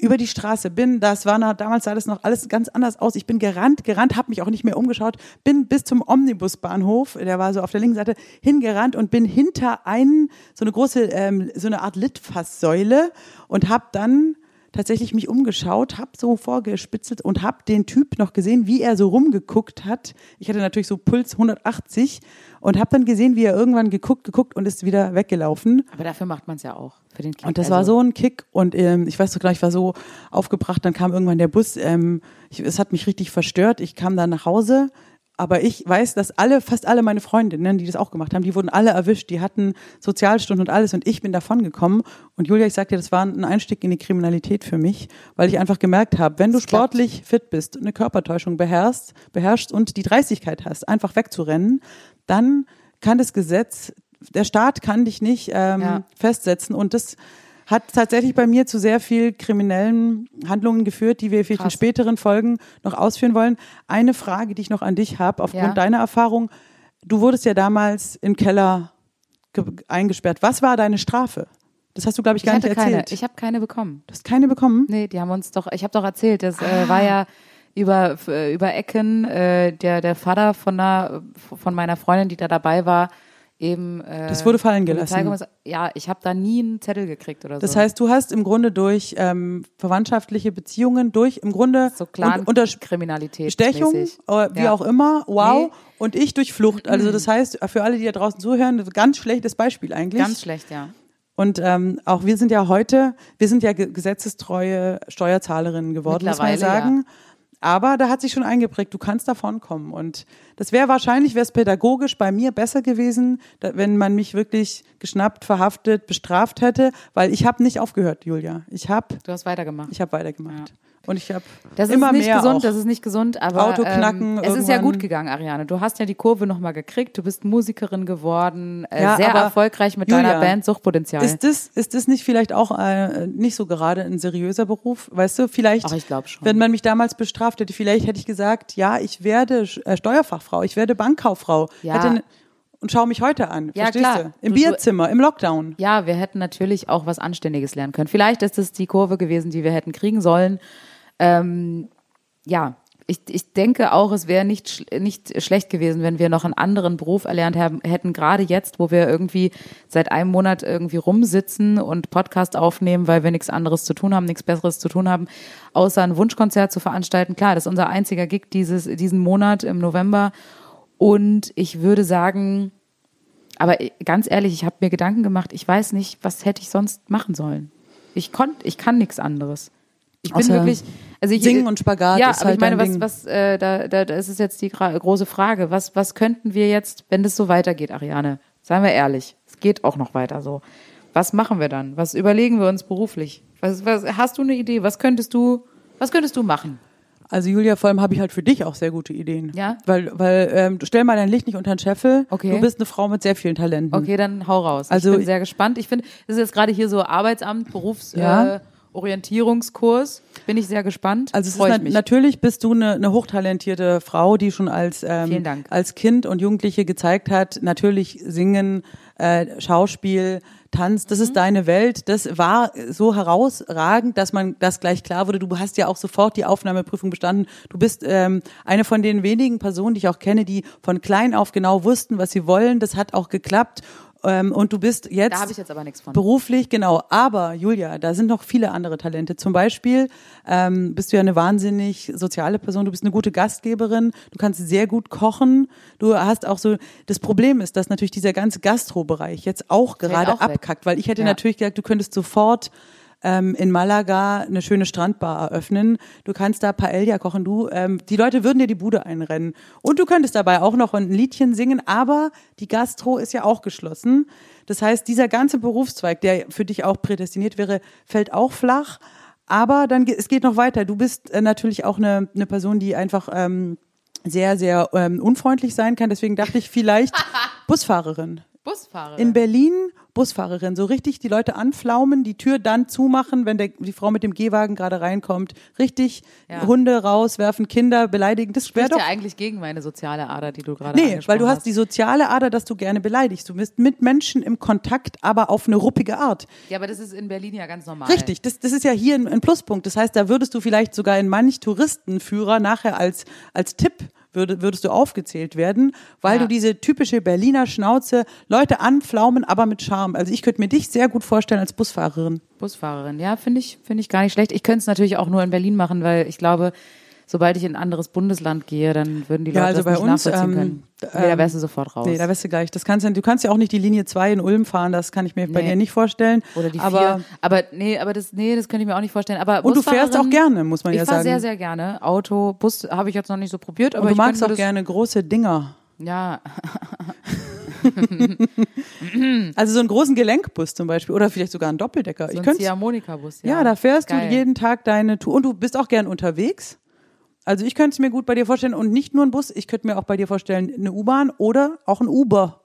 über die Straße bin, das war noch, damals sah das noch alles ganz anders aus. Ich bin gerannt, gerannt, habe mich auch nicht mehr umgeschaut, bin bis zum Omnibusbahnhof, der war so auf der linken Seite, hingerannt und bin hinter einen, so eine große, ähm, so eine Art Litfaßsäule und habe dann tatsächlich mich umgeschaut, habe so vorgespitzelt und habe den Typ noch gesehen, wie er so rumgeguckt hat. Ich hatte natürlich so Puls 180 und habe dann gesehen, wie er irgendwann geguckt, geguckt und ist wieder weggelaufen. Aber dafür macht man es ja auch. Für den Kick. Und das Also, war so ein Kick und ähm, ich weiß doch gleich, ich war so aufgebracht, dann kam irgendwann der Bus, ähm, ich, es hat mich richtig verstört, ich kam dann nach Hause, aber ich weiß, dass alle, fast alle meine Freundinnen, die das auch gemacht haben, die wurden alle erwischt, die hatten Sozialstunden und alles. Und ich bin davon gekommen. Und Julia, ich sag dir, das war ein Einstieg in die Kriminalität für mich, weil ich einfach gemerkt habe, wenn du sportlich fit bist, eine Körpertäuschung beherrschst, beherrschst und die Dreistigkeit hast, einfach wegzurennen, dann kann das Gesetz, der Staat kann dich nicht ähm, Ja. festsetzen. Und das hat tatsächlich bei mir zu sehr viel kriminellen Handlungen geführt, die wir vielleicht in Krass. späteren Folgen noch ausführen wollen. Eine Frage, die ich noch an dich habe, aufgrund Ja. deiner Erfahrung. Du wurdest ja damals im Keller ge- eingesperrt. Was war deine Strafe? Das hast du, glaube ich, Ich gar nicht hatte keine. erzählt. Ich habe keine bekommen. du hast keine bekommen? Nee, die haben uns doch, ich habe doch erzählt, das Ah. äh, war ja über, äh, über Ecken, äh, der, der Vater von, einer, von meiner Freundin, die da dabei war, eben. Äh, Das wurde fallen gelassen. Ja, ich habe da nie einen Zettel gekriegt oder Das so. heißt, du hast im Grunde durch ähm, verwandtschaftliche Beziehungen, durch im Grunde so un- unter Kriminalität. Bestechung, äh, wie auch immer, wow, Nee. Und ich durch Flucht. Also das heißt, für alle, die da draußen zuhören, das ganz schlechtes Beispiel eigentlich. Ganz schlecht, ja. Und ähm, auch wir sind ja heute, wir sind ja ge- gesetzestreue Steuerzahlerinnen geworden, muss man ja sagen. Aber da hat sich schon eingeprägt, du kannst davon kommen. Und das wäre wahrscheinlich, wäre es pädagogisch bei mir besser gewesen, wenn man mich wirklich geschnappt, verhaftet, bestraft hätte, weil ich habe nicht aufgehört, Julia. Ich habe Du hast weitergemacht. ich hab weitergemacht. Und ich habe immer nicht mehr gesund, das ist nicht gesund, aber Auto knacken ähm, es ist ja irgendwann. gut gegangen, Ariane. Du hast ja die Kurve nochmal gekriegt, du bist Musikerin geworden, äh, Ja, sehr erfolgreich mit Julia, deiner Band Suchtpotenzial. Ist das, ist das nicht vielleicht auch äh, nicht so gerade ein seriöser Beruf? Weißt du, vielleicht, Ach, ich schon. wenn man mich damals bestraft hätte, vielleicht hätte ich gesagt, ja, ich werde äh, Steuerfachfrau, ich werde Bankkauffrau. Ja. Hätte, und schau mich heute an. Ja, verstehst klar. du? Im du- Bierzimmer, im Lockdown. Ja, wir hätten natürlich auch was Anständiges lernen können. Vielleicht ist es die Kurve gewesen, die wir hätten kriegen sollen. Ähm, ja, ich, ich denke auch, es wäre nicht, nicht schlecht gewesen, wenn wir noch einen anderen Beruf erlernt haben, hätten, gerade jetzt, wo wir irgendwie seit einem Monat irgendwie rumsitzen und Podcast aufnehmen, weil wir nichts anderes zu tun haben, nichts Besseres zu tun haben, außer ein Wunschkonzert zu veranstalten. Klar, das ist unser einziger Gig dieses, diesen Monat im November. Und ich würde sagen, aber ganz ehrlich, ich habe mir Gedanken gemacht, ich weiß nicht, was hätte ich sonst machen sollen. Ich konnte, ich kann nichts anderes. Ich bin wirklich, also ich, Singen und Spagat Ja, ist aber halt ich meine, was, was, äh, da, da, da ist es jetzt die große Frage. Was, was könnten wir jetzt, wenn das so weitergeht, Ariane? Seien wir ehrlich, es geht auch noch weiter so. Was machen wir dann? Was überlegen wir uns beruflich? Was, was, hast du eine Idee? Was könntest du, was könntest du machen? Also Julia, vor allem habe ich halt für dich auch sehr gute Ideen. Ja? Weil, weil ähm, stell mal dein Licht nicht unter den Scheffel. Okay. Du bist eine Frau mit sehr vielen Talenten. Okay, dann hau raus. Also- ich bin sehr gespannt. Ich finde, das ist jetzt gerade hier so Arbeitsamt, Berufs, Ja. äh, Orientierungskurs. Bin ich sehr gespannt. Also es Freu ist na mich. natürlich bist du eine, eine hochtalentierte Frau, die schon als ähm, als Kind und Jugendliche gezeigt hat, natürlich Singen, äh, Schauspiel, Tanz, das Mhm. ist deine Welt. Das war so herausragend, dass man das gleich klar wurde. Du hast ja auch sofort die Aufnahmeprüfung bestanden. Du bist ähm, eine von den wenigen Personen, die ich auch kenne, die von klein auf genau wussten, was sie wollen. Das hat auch geklappt. Ähm, und du bist jetzt Da habe ich jetzt aber nichts von. Beruflich, genau. Aber Julia, da sind noch viele andere Talente. Zum Beispiel ähm, bist du ja eine wahnsinnig soziale Person. Du bist eine gute Gastgeberin. Du kannst sehr gut kochen. Du hast auch so. Das Problem ist, dass natürlich dieser ganze Gastrobereich jetzt auch gerade auch abkackt, weil ich hätte Ja. natürlich gesagt, du könntest sofort ähm, in Malaga eine schöne Strandbar eröffnen. Du kannst da Paella kochen. Du, ähm, die Leute würden dir die Bude einrennen. Und du könntest dabei auch noch ein Liedchen singen, aber die Gastro ist ja auch geschlossen. Das heißt, dieser ganze Berufszweig, der für dich auch prädestiniert wäre, fällt auch flach. Aber dann es geht noch weiter. Du bist äh, natürlich auch eine, eine Person, die einfach ähm, sehr, sehr ähm, unfreundlich sein kann. Deswegen dachte ich vielleicht Busfahrerin. Busfahrer. In Berlin Busfahrerin, so richtig die Leute anflaumen, die Tür dann zumachen, wenn der, die Frau mit dem Gehwagen gerade reinkommt, richtig Ja. Hunde rauswerfen, Kinder beleidigen. Das wäre doch ja eigentlich gegen meine soziale Ader, die du gerade Nee, weil du hast die soziale Ader, dass du gerne beleidigst. Du bist mit Menschen im Kontakt, aber auf eine ruppige Art. Ja, aber das ist in Berlin ja ganz normal. Richtig, das, das ist ja hier ein, ein Pluspunkt. Das heißt, da würdest du vielleicht sogar in manch Touristenführer nachher als, als Tipp würde, würdest du aufgezählt werden, weil Ja. du diese typische Berliner Schnauze, Leute anflaumen, aber mit Charme. Also ich könnte mir dich sehr gut vorstellen als Busfahrerin. Busfahrerin, ja, finde ich, finde ich gar nicht schlecht. Ich könnte es natürlich auch nur in Berlin machen, weil ich glaube, sobald ich in ein anderes Bundesland gehe, dann würden die Leute Ja, also das bei nicht uns, nachvollziehen ähm, können. d- Nee, da ähm, wärst du sofort raus. Nee, da weißt du gleich. Das kannst du, du kannst ja auch nicht die Linie 2 in Ulm fahren, das kann ich mir bei Nee. dir nicht vorstellen. Oder die aber, vier. Aber nee, aber das, nee, das könnte ich mir auch nicht vorstellen. Aber Und du fährst auch gerne, muss man ich ja fahre sagen. sehr, sehr gerne. Auto, Bus habe ich jetzt noch nicht so probiert, aber Und du ich magst auch gerne große Dinger. Ja, Also so einen großen Gelenkbus zum Beispiel oder vielleicht sogar einen Doppeldecker. so ich ein Ziehharmonika-Bus. ja, da fährst Geil. du jeden Tag deine Tour und du bist auch gern unterwegs. Also ich könnte es mir gut bei dir vorstellen und nicht nur ein Bus, ich könnte mir auch bei dir vorstellen eine U-Bahn oder auch ein Uber.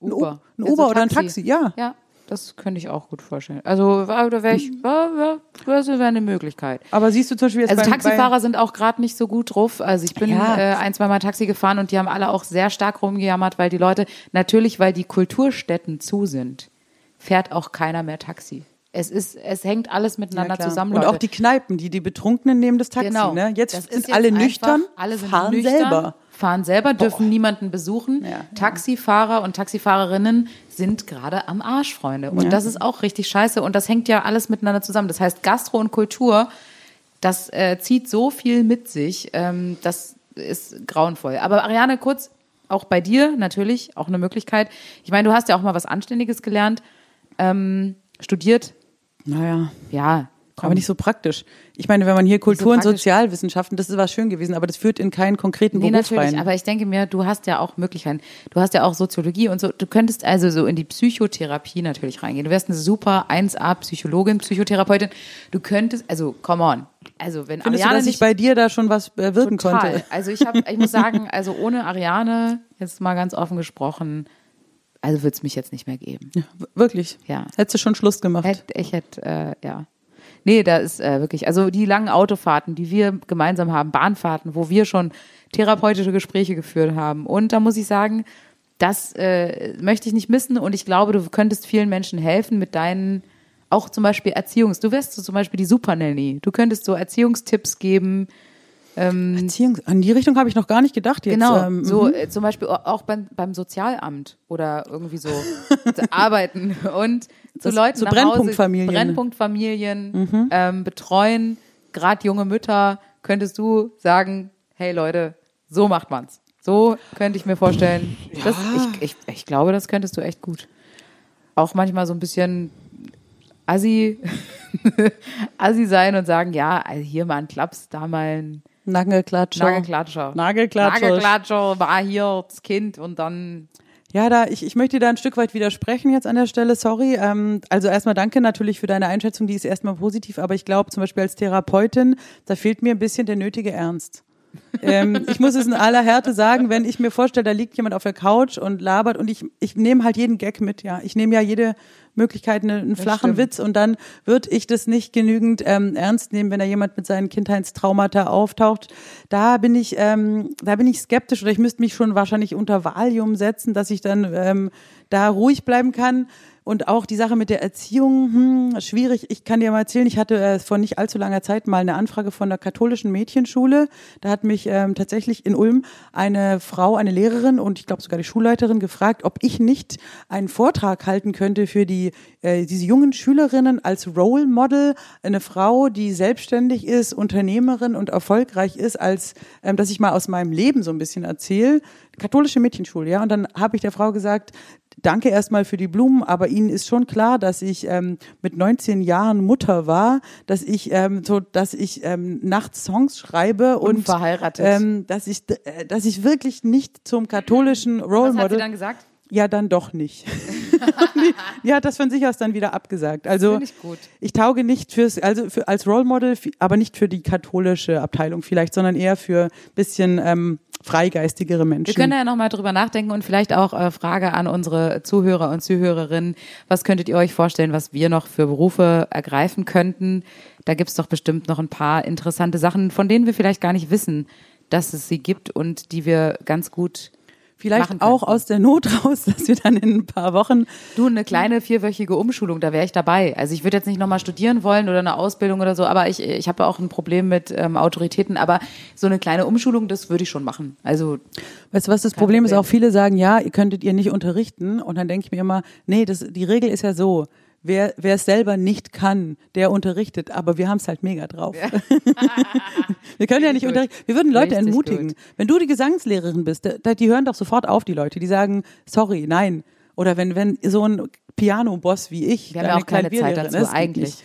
Ein U- Uber. ein Uber so oder ein Taxi, ja. Ja, das könnte ich auch gut vorstellen. Also, da wäre ich, ja, ja, das wäre eine Möglichkeit. Aber siehst du zum Beispiel jetzt Also beim, Taxifahrer sind auch gerade nicht so gut drauf. Also ich bin Ja. äh, ein, zwei Mal Taxi gefahren und die haben alle auch sehr stark rumgejammert, weil die Leute, natürlich, weil die Kulturstätten zu sind, fährt auch keiner mehr Taxi. Es ist, es hängt alles miteinander ja, zusammen. Und Leute. auch die Kneipen, die die Betrunkenen nehmen das Taxi. Genau. Ne? Jetzt sind jetzt alle nüchtern, alle sind fahren nüchtern, selber. Fahren selber, dürfen niemanden besuchen. Ja, ja. Taxifahrer und Taxifahrerinnen sind gerade am Arsch, Freunde. Und das ist auch richtig scheiße. Und das hängt ja alles miteinander zusammen. Das heißt, Gastro und Kultur, das äh, zieht so viel mit sich. Ähm, das ist grauenvoll. Aber Ariane, kurz, auch bei dir natürlich auch eine Möglichkeit. Ich meine, du hast ja auch mal was Anständiges gelernt, ähm, studiert. Naja, Ja, komm. aber nicht so praktisch. Ich meine, wenn man hier Kultur und. Sozialwissenschaften, das ist was schön gewesen, aber das führt in keinen konkreten Nee, Beruf natürlich, rein. aber ich denke mir, du hast ja auch Möglichkeiten. Du hast ja auch Soziologie und so. Du könntest also so in die Psychotherapie natürlich reingehen. Du wärst eine super 1A-Psychologin, Psychotherapeutin. Du könntest, also, come on. Also, wenn Findest du, Ariane dass ich nicht bei dir da schon was äh, wirken total. konnte? Also, ich habe, ich muss sagen, also ohne Ariane, jetzt mal ganz offen gesprochen, also wird es mich jetzt nicht mehr geben. Ja, wirklich. Ja. Hättest du schon Schluss gemacht. Hätt, ich hätte, äh, ja. Nee, da ist äh, wirklich, also die langen Autofahrten, die wir gemeinsam haben, Bahnfahrten, wo wir schon therapeutische Gespräche geführt haben. Und da muss ich sagen, das äh, möchte ich nicht missen und ich glaube, du könntest vielen Menschen helfen mit deinen, auch zum Beispiel Erziehungs, du wärst so zum Beispiel die Supernanny. Du könntest so Erziehungstipps geben, Beziehungs an die Richtung habe ich noch gar nicht gedacht jetzt. Genau, ähm, so mhm. äh, zum Beispiel au- auch beim, beim Sozialamt oder irgendwie so zu arbeiten und zu Das- Leuten zu nach Brennpunktfamilien. Hause, Brennpunktfamilien ähm, betreuen, gerade junge Mütter, könntest du sagen, hey Leute, so macht man's. So könnte ich mir vorstellen. Das, ich, ich, ich glaube, das könntest du echt gut. Auch manchmal so ein bisschen assi, assi sein und sagen, ja, also hier mal ein Klaps, da mal ein Nagelklatscher. Nagelklatscher. Nagelklatscher. Nagelklatscher war hier das Kind und dann. Ja, da, ich, ich möchte dir da ein Stück weit widersprechen jetzt an der Stelle, sorry. Ähm, also erstmal danke natürlich für deine Einschätzung, die ist erstmal positiv, aber ich glaube zum Beispiel als Therapeutin, da fehlt mir ein bisschen der nötige Ernst. ähm, ich muss es in aller Härte sagen, wenn ich mir vorstelle, da liegt jemand auf der Couch und labert und ich, ich nehme halt jeden Gag mit, ja. Ich nehme ja jede Möglichkeit, eine, einen flachen stimmt. Witz und dann würde ich das nicht genügend ähm, ernst nehmen, wenn da jemand mit seinen Kindheitstraumata auftaucht. Da bin ich, ähm, da bin ich skeptisch oder ich müsste mich schon wahrscheinlich unter Valium setzen, dass ich dann ähm, da ruhig bleiben kann. Und auch die Sache mit der Erziehung, hm, schwierig. Ich kann dir mal erzählen, ich hatte äh, vor nicht allzu langer Zeit mal eine Anfrage von der katholischen Mädchenschule. Da hat mich ähm, tatsächlich in Ulm eine Frau, eine Lehrerin und ich glaube sogar die Schulleiterin gefragt, ob ich nicht einen Vortrag halten könnte für die äh, diese jungen Schülerinnen als Role Model, eine Frau, die selbstständig ist, Unternehmerin und erfolgreich ist, als ähm, dass ich mal aus meinem Leben so ein bisschen erzähle. Katholische Mädchenschule, ja. Und dann habe ich der Frau gesagt, danke erstmal für die Blumen, aber Ihnen ist schon klar, dass ich ähm, mit 19 Jahren Mutter war, dass ich ähm, so, dass ich ähm, nachts Songs schreibe und Unverheiratet. ähm, dass ich, äh, dass ich wirklich nicht zum katholischen Role Was hat sie Model. dann gesagt? Ja, dann doch nicht. hat das von sich aus dann wieder abgesagt. Also ich gut. ich tauge nicht fürs, also für, als Role Model, aber nicht für die katholische Abteilung vielleicht, sondern eher für bisschen ähm, freigeistigere Menschen. Wir können ja nochmal drüber nachdenken und vielleicht auch äh, Frage an unsere Zuhörer und Zuhörerinnen. Was könntet ihr euch vorstellen, was wir noch für Berufe ergreifen könnten? Da gibt's doch bestimmt noch ein paar interessante Sachen, von denen wir vielleicht gar nicht wissen, dass es sie gibt und die wir ganz gut vielleicht auch aus der Not raus, dass wir dann in ein paar Wochen Du, eine kleine vierwöchige Umschulung, da wäre ich dabei. Also ich würde jetzt nicht nochmal studieren wollen oder eine Ausbildung oder so, aber ich, ich habe auch ein Problem mit ähm, Autoritäten, aber so eine kleine Umschulung, das würde ich schon machen. Also Weißt du, was das Problem ist? Auch viele sagen, ja, ihr könntet ihr nicht unterrichten. Und dann denke ich mir immer, nee, das, die Regel ist ja so. Wer, wer es selber nicht kann, der unterrichtet, aber wir haben es halt mega drauf. wir können ja nicht gut. unterrichten. Wir würden Leute Richtig entmutigen. gut. Wenn du die Gesangslehrerin bist, da, die hören doch sofort auf, die Leute. Die sagen, sorry, nein. Oder wenn, wenn so ein Piano-Boss wie ich, Wir haben ja auch keine Zeit dazu, ist, eigentlich. nicht.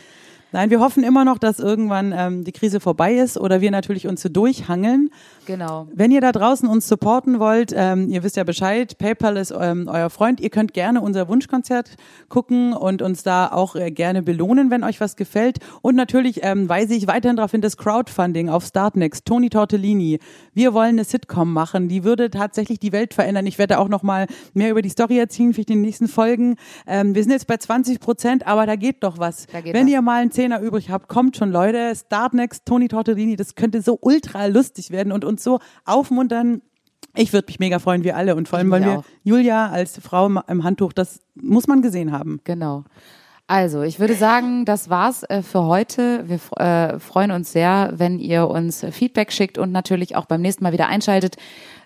Nein, wir hoffen immer noch, dass irgendwann ähm, die Krise vorbei ist oder wir natürlich uns so durchhangeln. genau. Wenn ihr da draußen uns supporten wollt, ähm, ihr wisst ja Bescheid, PayPal ist ähm, euer Freund. Ihr könnt gerne unser Wunschkonzert gucken und uns da auch äh, gerne belohnen, wenn euch was gefällt. Und natürlich ähm, weise ich weiterhin darauf hin, das Crowdfunding auf Startnext, Toni Tortellini. Wir wollen eine Sitcom machen, die würde tatsächlich die Welt verändern. Ich werde auch noch mal mehr über die Story erzählen, für die nächsten Folgen. Ähm, wir sind jetzt bei 20 Prozent, aber da geht doch was. Da geht wenn was. ihr mal einen Zehner übrig habt, kommt schon, Leute. Startnext, Toni Tortellini, das könnte so ultra lustig werden und uns so aufmuntern. Ich würde mich mega freuen, wir alle. Und vor allem, weil wir auch. Julia als Frau im- Handtuch, das muss man gesehen haben. Genau. Also, ich würde sagen, das war's äh, für heute. Wir äh, freuen uns sehr, wenn ihr uns Feedback schickt und natürlich auch beim nächsten Mal wieder einschaltet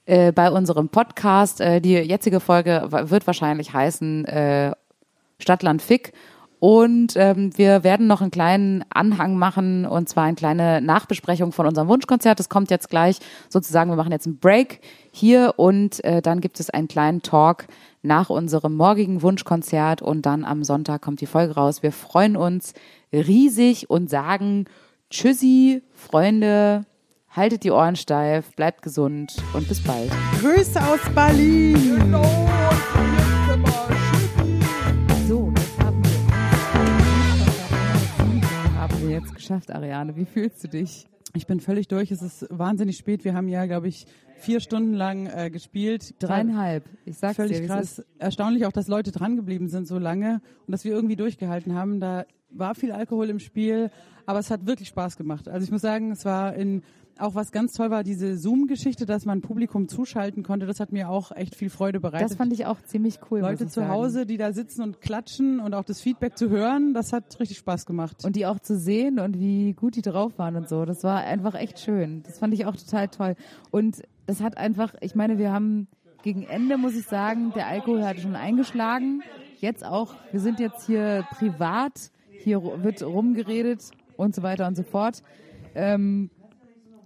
äh, bei unserem Podcast. Äh, die jetzige Folge wird wahrscheinlich heißen äh, Stadtland Fick. Und ähm, wir werden noch einen kleinen Anhang machen und zwar eine kleine Nachbesprechung von unserem Wunschkonzert. Das kommt jetzt gleich sozusagen. Wir machen jetzt einen Break hier und äh, dann gibt es einen kleinen Talk nach unserem morgigen Wunschkonzert und dann am Sonntag kommt die Folge raus. Wir freuen uns riesig und sagen Tschüssi, Freunde, haltet die Ohren steif, bleibt gesund und bis bald. Grüße aus Berlin! So, jetzt geschafft, Ariane. Wie fühlst du dich? Ich bin völlig durch. Es ist wahnsinnig spät. Wir haben ja, glaube ich, vier Stunden lang äh, gespielt. Dreieinhalb. Ich sag's Völlig dir, es krass. ist. Erstaunlich auch, dass Leute dran geblieben sind so lange und dass wir irgendwie durchgehalten haben. Da war viel Alkohol im Spiel, aber es hat wirklich Spaß gemacht. Also ich muss sagen, es war in auch was ganz toll war, diese Zoom-Geschichte, dass man Publikum zuschalten konnte. Das hat mir auch echt viel Freude bereitet. Das fand ich auch ziemlich cool. Leute zu. Hause, die da sitzen und klatschen und auch das Feedback zu hören, das hat richtig Spaß gemacht. Und die auch zu sehen und wie gut die drauf waren und so. Das war einfach echt schön. Das fand ich auch total toll. Und das hat einfach, ich meine, wir haben gegen Ende, muss ich sagen, der Alkohol hat schon eingeschlagen. Jetzt auch, wir sind jetzt hier privat, hier wird rumgeredet und so weiter und so fort. Ähm,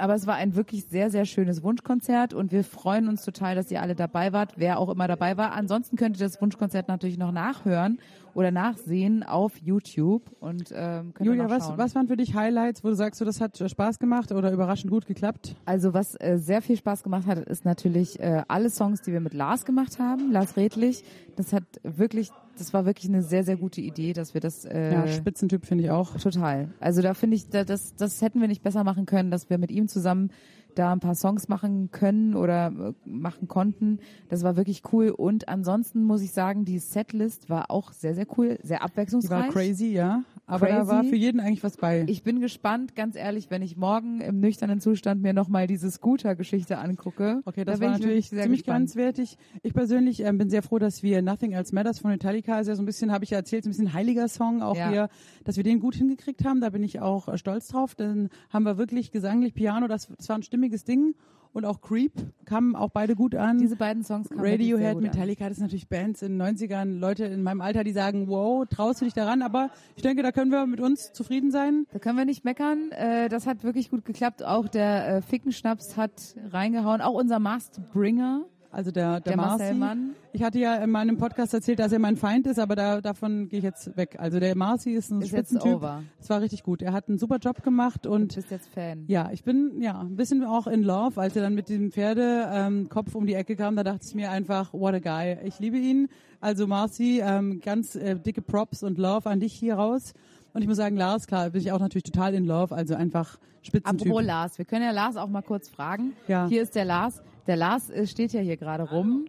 aber es war ein wirklich sehr, sehr schönes Wunschkonzert und wir freuen uns total, dass ihr alle dabei wart, wer auch immer dabei war. Ansonsten könnt ihr das Wunschkonzert natürlich noch nachhören oder nachsehen auf YouTube und ähm, könnt Julia, was, was waren für dich Highlights, wo du sagst, so, das hat Spaß gemacht oder überraschend gut geklappt? Also was äh, sehr viel Spaß gemacht hat, ist natürlich äh, alle Songs, die wir mit Lars gemacht haben, Lars Redlich. Das hat wirklich, das war wirklich eine sehr, sehr gute Idee, dass wir das äh, Ja, Spitzentyp finde ich auch. Total. Also da finde ich, da, das, das hätten wir nicht besser machen können, dass wir mit ihm zusammen da ein paar Songs machen können oder äh, machen konnten. Das war wirklich cool. Und ansonsten muss ich sagen, die Setlist war auch sehr, sehr cool, sehr Die war abwechslungsreich. crazy, ja. Aber da Crazy. war für jeden eigentlich was bei. Ich bin gespannt, ganz ehrlich, wenn ich morgen im nüchternen Zustand mir nochmal diese Scooter-Geschichte angucke. Okay, da das bin war ich natürlich ziemlich gespannt. grenzwertig. Ich persönlich ähm, bin sehr froh, dass wir Nothing Else Matters von Metallica, ist ja so ein bisschen, habe ich ja erzählt, so ein bisschen heiliger Song, auch Ja. hier, dass wir den gut hingekriegt haben. Da bin ich auch äh, stolz drauf. Dann haben wir wirklich gesanglich Piano, das, das war ein stimmiges Ding. Und auch Creep kamen auch beide gut an. Diese beiden Songs kamen Radiohead. Metallica, das sind natürlich Bands in den 90ern, Leute in meinem Alter, die sagen, wow, traust du dich daran? Aber ich denke, da können wir mit uns zufrieden sein. Da können wir nicht meckern. Äh, das hat wirklich gut geklappt. Auch der äh, Fickenschnaps hat reingehauen. Auch unser Masked Bringer Also der, der, Der Marci. Mann. Ich hatte ja in meinem Podcast erzählt, dass er mein Feind ist, aber da, davon gehe ich jetzt weg. Also der Marci ist ein Ist Spitzentyp. Es war richtig gut. Er hat einen super Job gemacht Du und bist jetzt Fan. ja, ich bin ja ein bisschen auch in love, als er dann mit dem Pferdekopf ähm, um die Ecke kam. Da dachte ich mir einfach, what a guy. Ich liebe ihn. Also Marci, ähm, ganz äh, dicke Props und Love an dich hier raus. Und ich muss sagen, Lars, klar, bin ich auch natürlich total in love. Also einfach Spitzentyp. Apropos Lars, wir können ja Lars auch mal kurz fragen. Ja. Hier ist der Lars. Der Lars äh, steht ja hier gerade rum.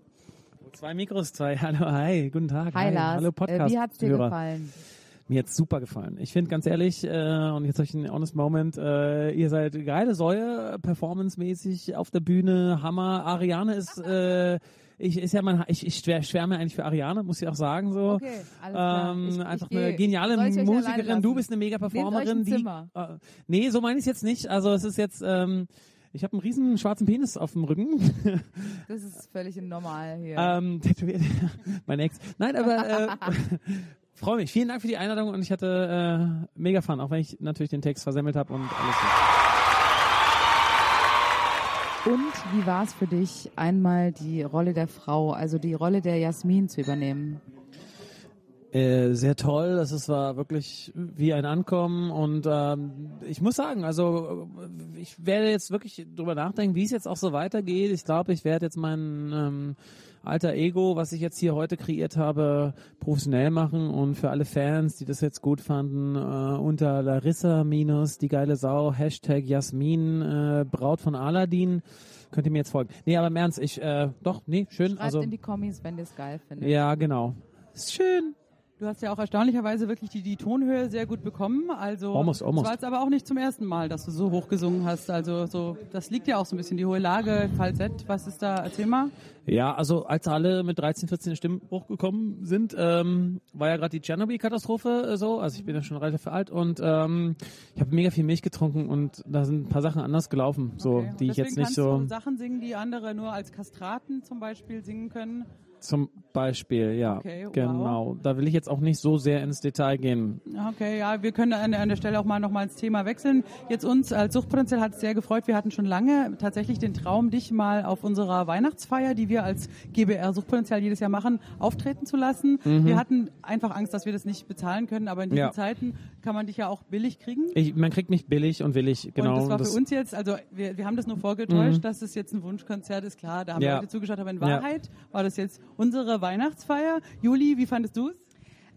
Zwei Mikros, zwei. Hallo, hi, guten Tag. Hi, Lars. Hallo äh, Podcast. wie hat's dir Hörer. gefallen? Mir hat's super gefallen. Ich finde ganz ehrlich, äh, und jetzt habe ich einen honest Moment, äh, ihr seid geile Säue, performancemäßig auf der Bühne, Hammer. Ariane ist, äh, ich ist ja mein, ich, ich schwär- schwärme eigentlich für Ariane, muss ich auch sagen so. Okay, alles klar. Ähm, Ich- ich einfach geh. eine geniale ich Musikerin. Du bist eine mega Performerin. Die, äh, nee, so meine ich jetzt nicht. Also es ist jetzt, ähm, ich habe einen riesen schwarzen Penis auf dem Rücken. Das ist völlig normal hier. Ähm, tätowiert. mein Ex. Nein, aber äh, freue mich. Vielen Dank für die Einladung und ich hatte äh, mega Fun, auch wenn ich natürlich den Text versemmelt habe und alles. Und wie war es für dich, einmal die Rolle der Frau, also die Rolle der Jasmin zu übernehmen? Äh, sehr toll, das ist, war wirklich wie ein Ankommen und ähm, ich muss sagen, also äh, ich werde jetzt wirklich drüber nachdenken, wie es jetzt auch so weitergeht. Ich glaube, ich werde jetzt mein ähm, alter Ego, was ich jetzt hier heute kreiert habe, professionell machen und für alle Fans, die das jetzt gut fanden, äh, unter Larissa minus die geile Sau, Hashtag Jasmin, äh, Braut von Aladdin, könnt ihr mir jetzt folgen. Nee, aber im Ernst, ich, äh, doch, nee, schön. Schreibt also, in die Kommis, wenn ihr es geil findet. ja, genau. Ist schön. Du hast ja auch erstaunlicherweise wirklich die, die Tonhöhe sehr gut bekommen. Also Almost, almost. es war jetzt aber auch nicht zum ersten Mal, dass du so hoch gesungen hast. Also so, das liegt ja auch so ein bisschen die hohe Lage, Falsett. Was ist da? Erzähl mal. Ja, also als alle mit 13, 14 Stimmbruch gekommen sind, ähm, war ja gerade die Tschernobyl-Katastrophe äh, so. Also ich bin ja schon relativ alt und ähm, ich habe mega viel Milch getrunken und da sind ein paar Sachen anders gelaufen, so Okay. die ich Deswegen jetzt nicht so du Sachen singen, die andere nur als Kastraten zum Beispiel singen können. Zum Beispiel, ja, Okay, wow. genau. Da will ich jetzt auch nicht so sehr ins Detail gehen. Okay, ja, wir können an, an der Stelle auch mal nochmal ins Thema wechseln. Jetzt uns als Suchtpotenzial hat es sehr gefreut. Wir hatten schon lange tatsächlich den Traum, dich mal auf unserer Weihnachtsfeier, die wir als GBR Suchtpotenzial jedes Jahr machen, auftreten zu lassen. Wir hatten einfach Angst, dass wir das nicht bezahlen können, aber in diesen Mhm. Ja. Zeiten kann man dich ja auch billig kriegen. Ich, man kriegt mich billig und willig, genau. und das war das- für uns jetzt, also wir, wir haben das nur vorgetäuscht, dass es jetzt ein Wunschkonzert ist, klar, da haben Ja. Leute zugeschaut, aber in Ja. Wahrheit war das jetzt unsere Weihnachtsfeier. Juli, wie fandest du es?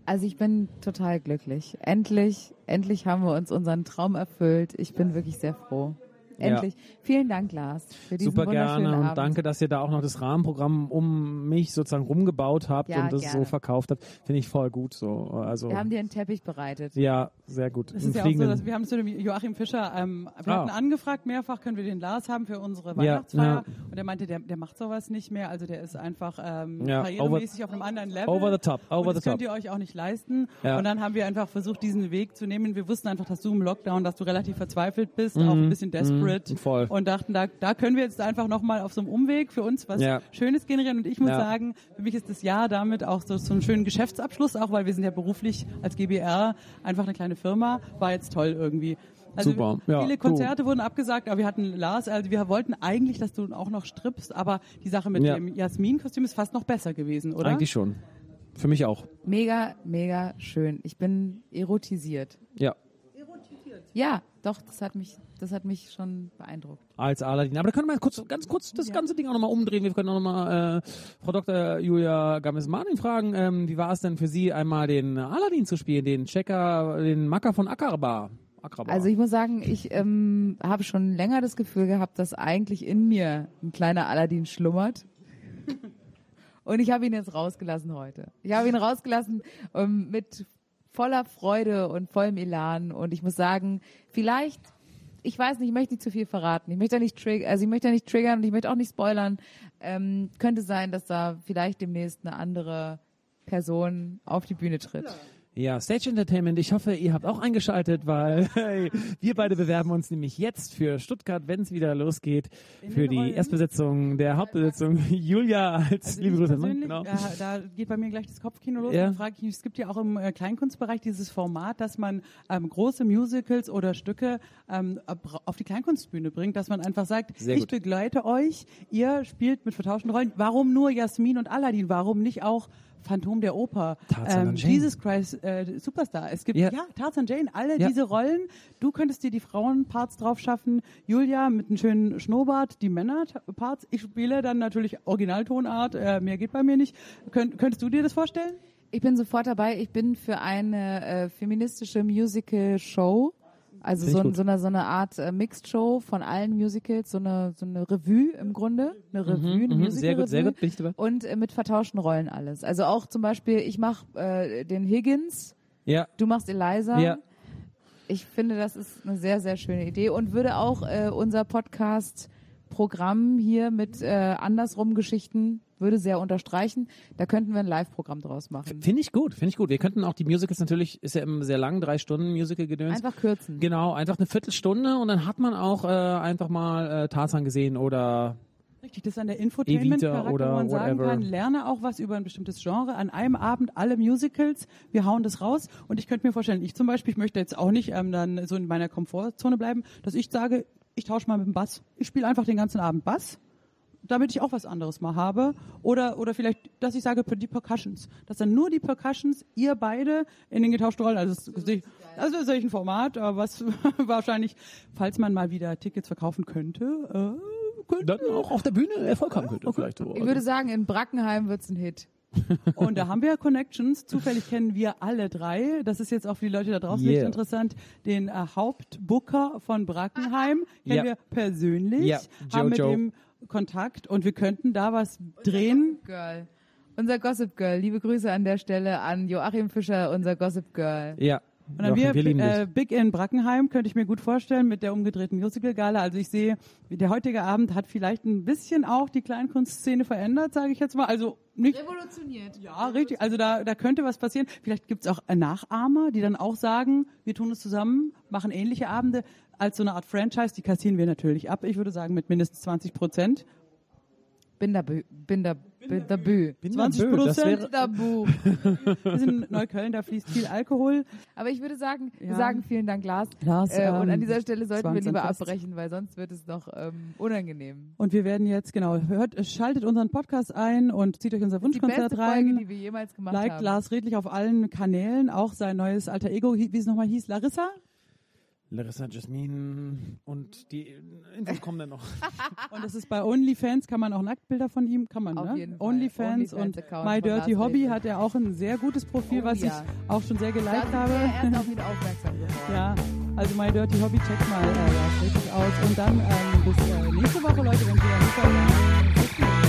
Also ich bin total glücklich. Endlich, endlich haben wir uns unseren Traum erfüllt. Ich bin wirklich sehr froh. Endlich. Vielen Dank, Lars, für diesen Super gerne und Abend. danke, dass ihr da auch noch das Rahmenprogramm um mich sozusagen rumgebaut habt Ja, und das gerne. so verkauft habt. Finde ich voll gut so. Also Wir haben dir einen Teppich bereitet. ja, sehr gut. Im ist ja auch so, dass wir haben zu dem Joachim Fischer, ähm, wir Ah. hatten angefragt mehrfach, können wir den Lars haben für unsere Weihnachtsfeier ja. und er meinte, der, der macht sowas nicht mehr, also der ist einfach ähm, Ja, karrieremäßig auf einem anderen Level. over the top, over und das the könnt top. ihr euch auch nicht leisten Ja. und dann haben wir einfach versucht, diesen Weg zu nehmen. Wir wussten einfach, dass du im Lockdown, dass du relativ verzweifelt bist, auch ein bisschen desperate Mhm. voll. und dachten, da, da können wir jetzt einfach nochmal auf so einem Umweg für uns was Ja. Schönes generieren und ich muss Ja. sagen, für mich ist das Jahr damit auch so, so ein schönen Geschäftsabschluss, auch weil wir sind ja beruflich als GBR einfach eine kleine Firma, war jetzt toll irgendwie. Also Super. Ja, viele du. Konzerte wurden abgesagt, aber wir hatten Lars, also wir wollten eigentlich, dass du auch noch strippst, aber die Sache mit Ja. dem Jasmin-Kostüm ist fast noch besser gewesen, oder? Eigentlich schon. Für mich auch. Mega, mega schön. Ich bin erotisiert. Ja. Ja, doch, das hat mich, das hat mich schon beeindruckt. Als Aladdin. Aber da können wir kurz, ganz kurz das ganze Ding auch nochmal umdrehen. Wir können auch nochmal äh, Frau Dr. Julia Games-Martin fragen, ähm, wie war es denn für Sie, einmal den Aladdin zu spielen, den Checker, den Macker von Akraba? Akraba. Also ich muss sagen, ich ähm, habe schon länger das Gefühl gehabt, dass eigentlich in mir ein kleiner Aladdin schlummert. Und ich habe ihn jetzt rausgelassen heute. Ich habe ihn rausgelassen ähm, mit voller Freude und vollem Elan. Und ich muss sagen, vielleicht, ich weiß nicht, ich möchte nicht zu viel verraten. Ich möchte ja nicht triggern, also ich möchte ja nicht triggern und ich möchte auch nicht spoilern. Ähm, könnte sein, dass da vielleicht demnächst eine andere Person auf die Bühne tritt. Ja, Stage Entertainment. Ich hoffe, ihr habt auch eingeschaltet, weil hey, wir beide bewerben uns nämlich jetzt für Stuttgart, wenn es wieder losgeht, für die. Erstbesetzung der Hauptbesetzung. Julia als Also liebe Grüße. Genau. äh, da geht bei mir gleich das Kopfkino los. Ja. Frage ich mich, es gibt ja auch im äh, Kleinkunstbereich dieses Format, dass man ähm, große Musicals oder Stücke ähm, auf die Kleinkunstbühne bringt, dass man einfach sagt, ich begleite euch, ihr spielt mit vertauschten Rollen. Warum nur Jasmin und Aladdin? Warum nicht auch Phantom der Oper, Tarzan ähm. Jesus Christ Äh, Superstar. Es gibt Ja. ja, Tarzan Jane, alle Ja. diese Rollen. Du könntest dir die Frauenparts drauf schaffen, Julia mit einem schönen Schnurrbart, die Männerparts. Ich spiele dann natürlich Originaltonart, äh, mehr geht bei mir nicht. Könnt, könntest du dir das vorstellen? Ich bin sofort dabei. Ich bin für eine äh, feministische Musical-Show. Also so, so eine so eine Art äh, Mixed Show von allen Musicals, so eine so eine Revue im Grunde, eine Revue, eine mhm, Musical sehr gut, sehr gut, bin ich dabei. und äh, mit vertauschten Rollen alles. Also auch zum Beispiel, ich mache äh, den Higgins, Ja, du machst Eliza. Ja. Ich finde, das ist eine sehr sehr schöne Idee und würde auch äh, unser Podcast Programm hier mit äh, andersrum Geschichten würde sehr unterstreichen. Da könnten wir ein Live-Programm draus machen. finde ich gut, finde ich gut. Wir könnten auch die Musicals natürlich, ist ja immer sehr lang, drei Stunden Musical-Gedöns. Einfach kürzen. Genau, einfach eine Viertelstunde und dann hat man auch äh, einfach mal äh, Tarzan gesehen oder Richtig, das ist an der Infotainment-Charakter, wo man sagen whatever. kann, lerne auch was über ein bestimmtes Genre. An einem Abend alle Musicals, wir hauen das raus. Und ich könnte mir vorstellen, ich zum Beispiel, ich möchte jetzt auch nicht ähm, dann so in meiner Komfortzone bleiben, dass ich sage, ich tausche mal mit dem Bass. Ich spiele einfach den ganzen Abend Bass damit ich auch was anderes mal habe. Oder, oder vielleicht, dass ich sage, die Percussions. Dass dann nur die Percussions, ihr beide in den getauschten Rollen, also, das, also ist ein Format, was wahrscheinlich, falls man mal wieder Tickets verkaufen könnte, äh, könnte dann auch auf der Bühne Erfolg haben könnte vielleicht. So. Ich würde sagen, in Brackenheim wird's ein Hit. Und da haben wir Connections. Zufällig kennen wir alle drei. Das ist jetzt auch für die Leute da draußen Yeah. nicht interessant. Den äh, Hauptbooker von Brackenheim kennen Ja. wir persönlich, Ja, haben mit Jojo. Kontakt und wir könnten da was drehen. Girl. Unser Gossip Girl. Liebe Grüße an der Stelle an Joachim Fischer, unser Gossip Girl. ja. Und dann Joachim, wir, lieben dich. äh, Big in Brackenheim könnte ich mir gut vorstellen mit der umgedrehten Musical-Gala. Also ich sehe, der heutige Abend hat vielleicht ein bisschen auch die Kleinkunstszene verändert, sage ich jetzt mal. Also nicht Revolutioniert. Ja, richtig. Also da, da könnte was passieren. Vielleicht gibt's auch Nachahmer, die dann auch sagen, wir tun es zusammen, machen ähnliche Abende als so eine Art Franchise. Die kassieren wir natürlich ab. Ich würde sagen mit mindestens 20 Prozent. Binderbü. Binder, Binderbü. Bin 20 nervös, das Prozent. Wir sind in Neukölln, da fließt viel Alkohol. Aber ich würde sagen, wir Ja. sagen vielen Dank, Lars. Lars, äh, und ähm, an dieser Stelle sollten wir lieber abbrechen, weil sonst wird es noch ähm, unangenehm. Und wir werden jetzt, genau, hört, schaltet unseren Podcast ein und zieht euch unser Die Wunschkonzert beste Folge, rein. die wir jemals gemacht Liked haben. Lars Redlich auf allen Kanälen, auch sein neues alter Ego, wie es nochmal hieß, Larissa. Larissa, Jasmine und die Infos kommen dann noch. Und das ist bei OnlyFans, kann man auch Nacktbilder von ihm, kann man, Auf ne? jeden Fall. OnlyFans und OnlyFans-Account My Dirty Hobby hat er auch ein sehr gutes Profil, Oh was ja. ich auch schon sehr geliked habe. erst auf ihn aufmerksam geworden. Ja, also My Dirty Hobby, checkt mal äh, richtig aus. Und dann ähm, bis äh, nächste Woche, Leute, wenn wir wieder nicht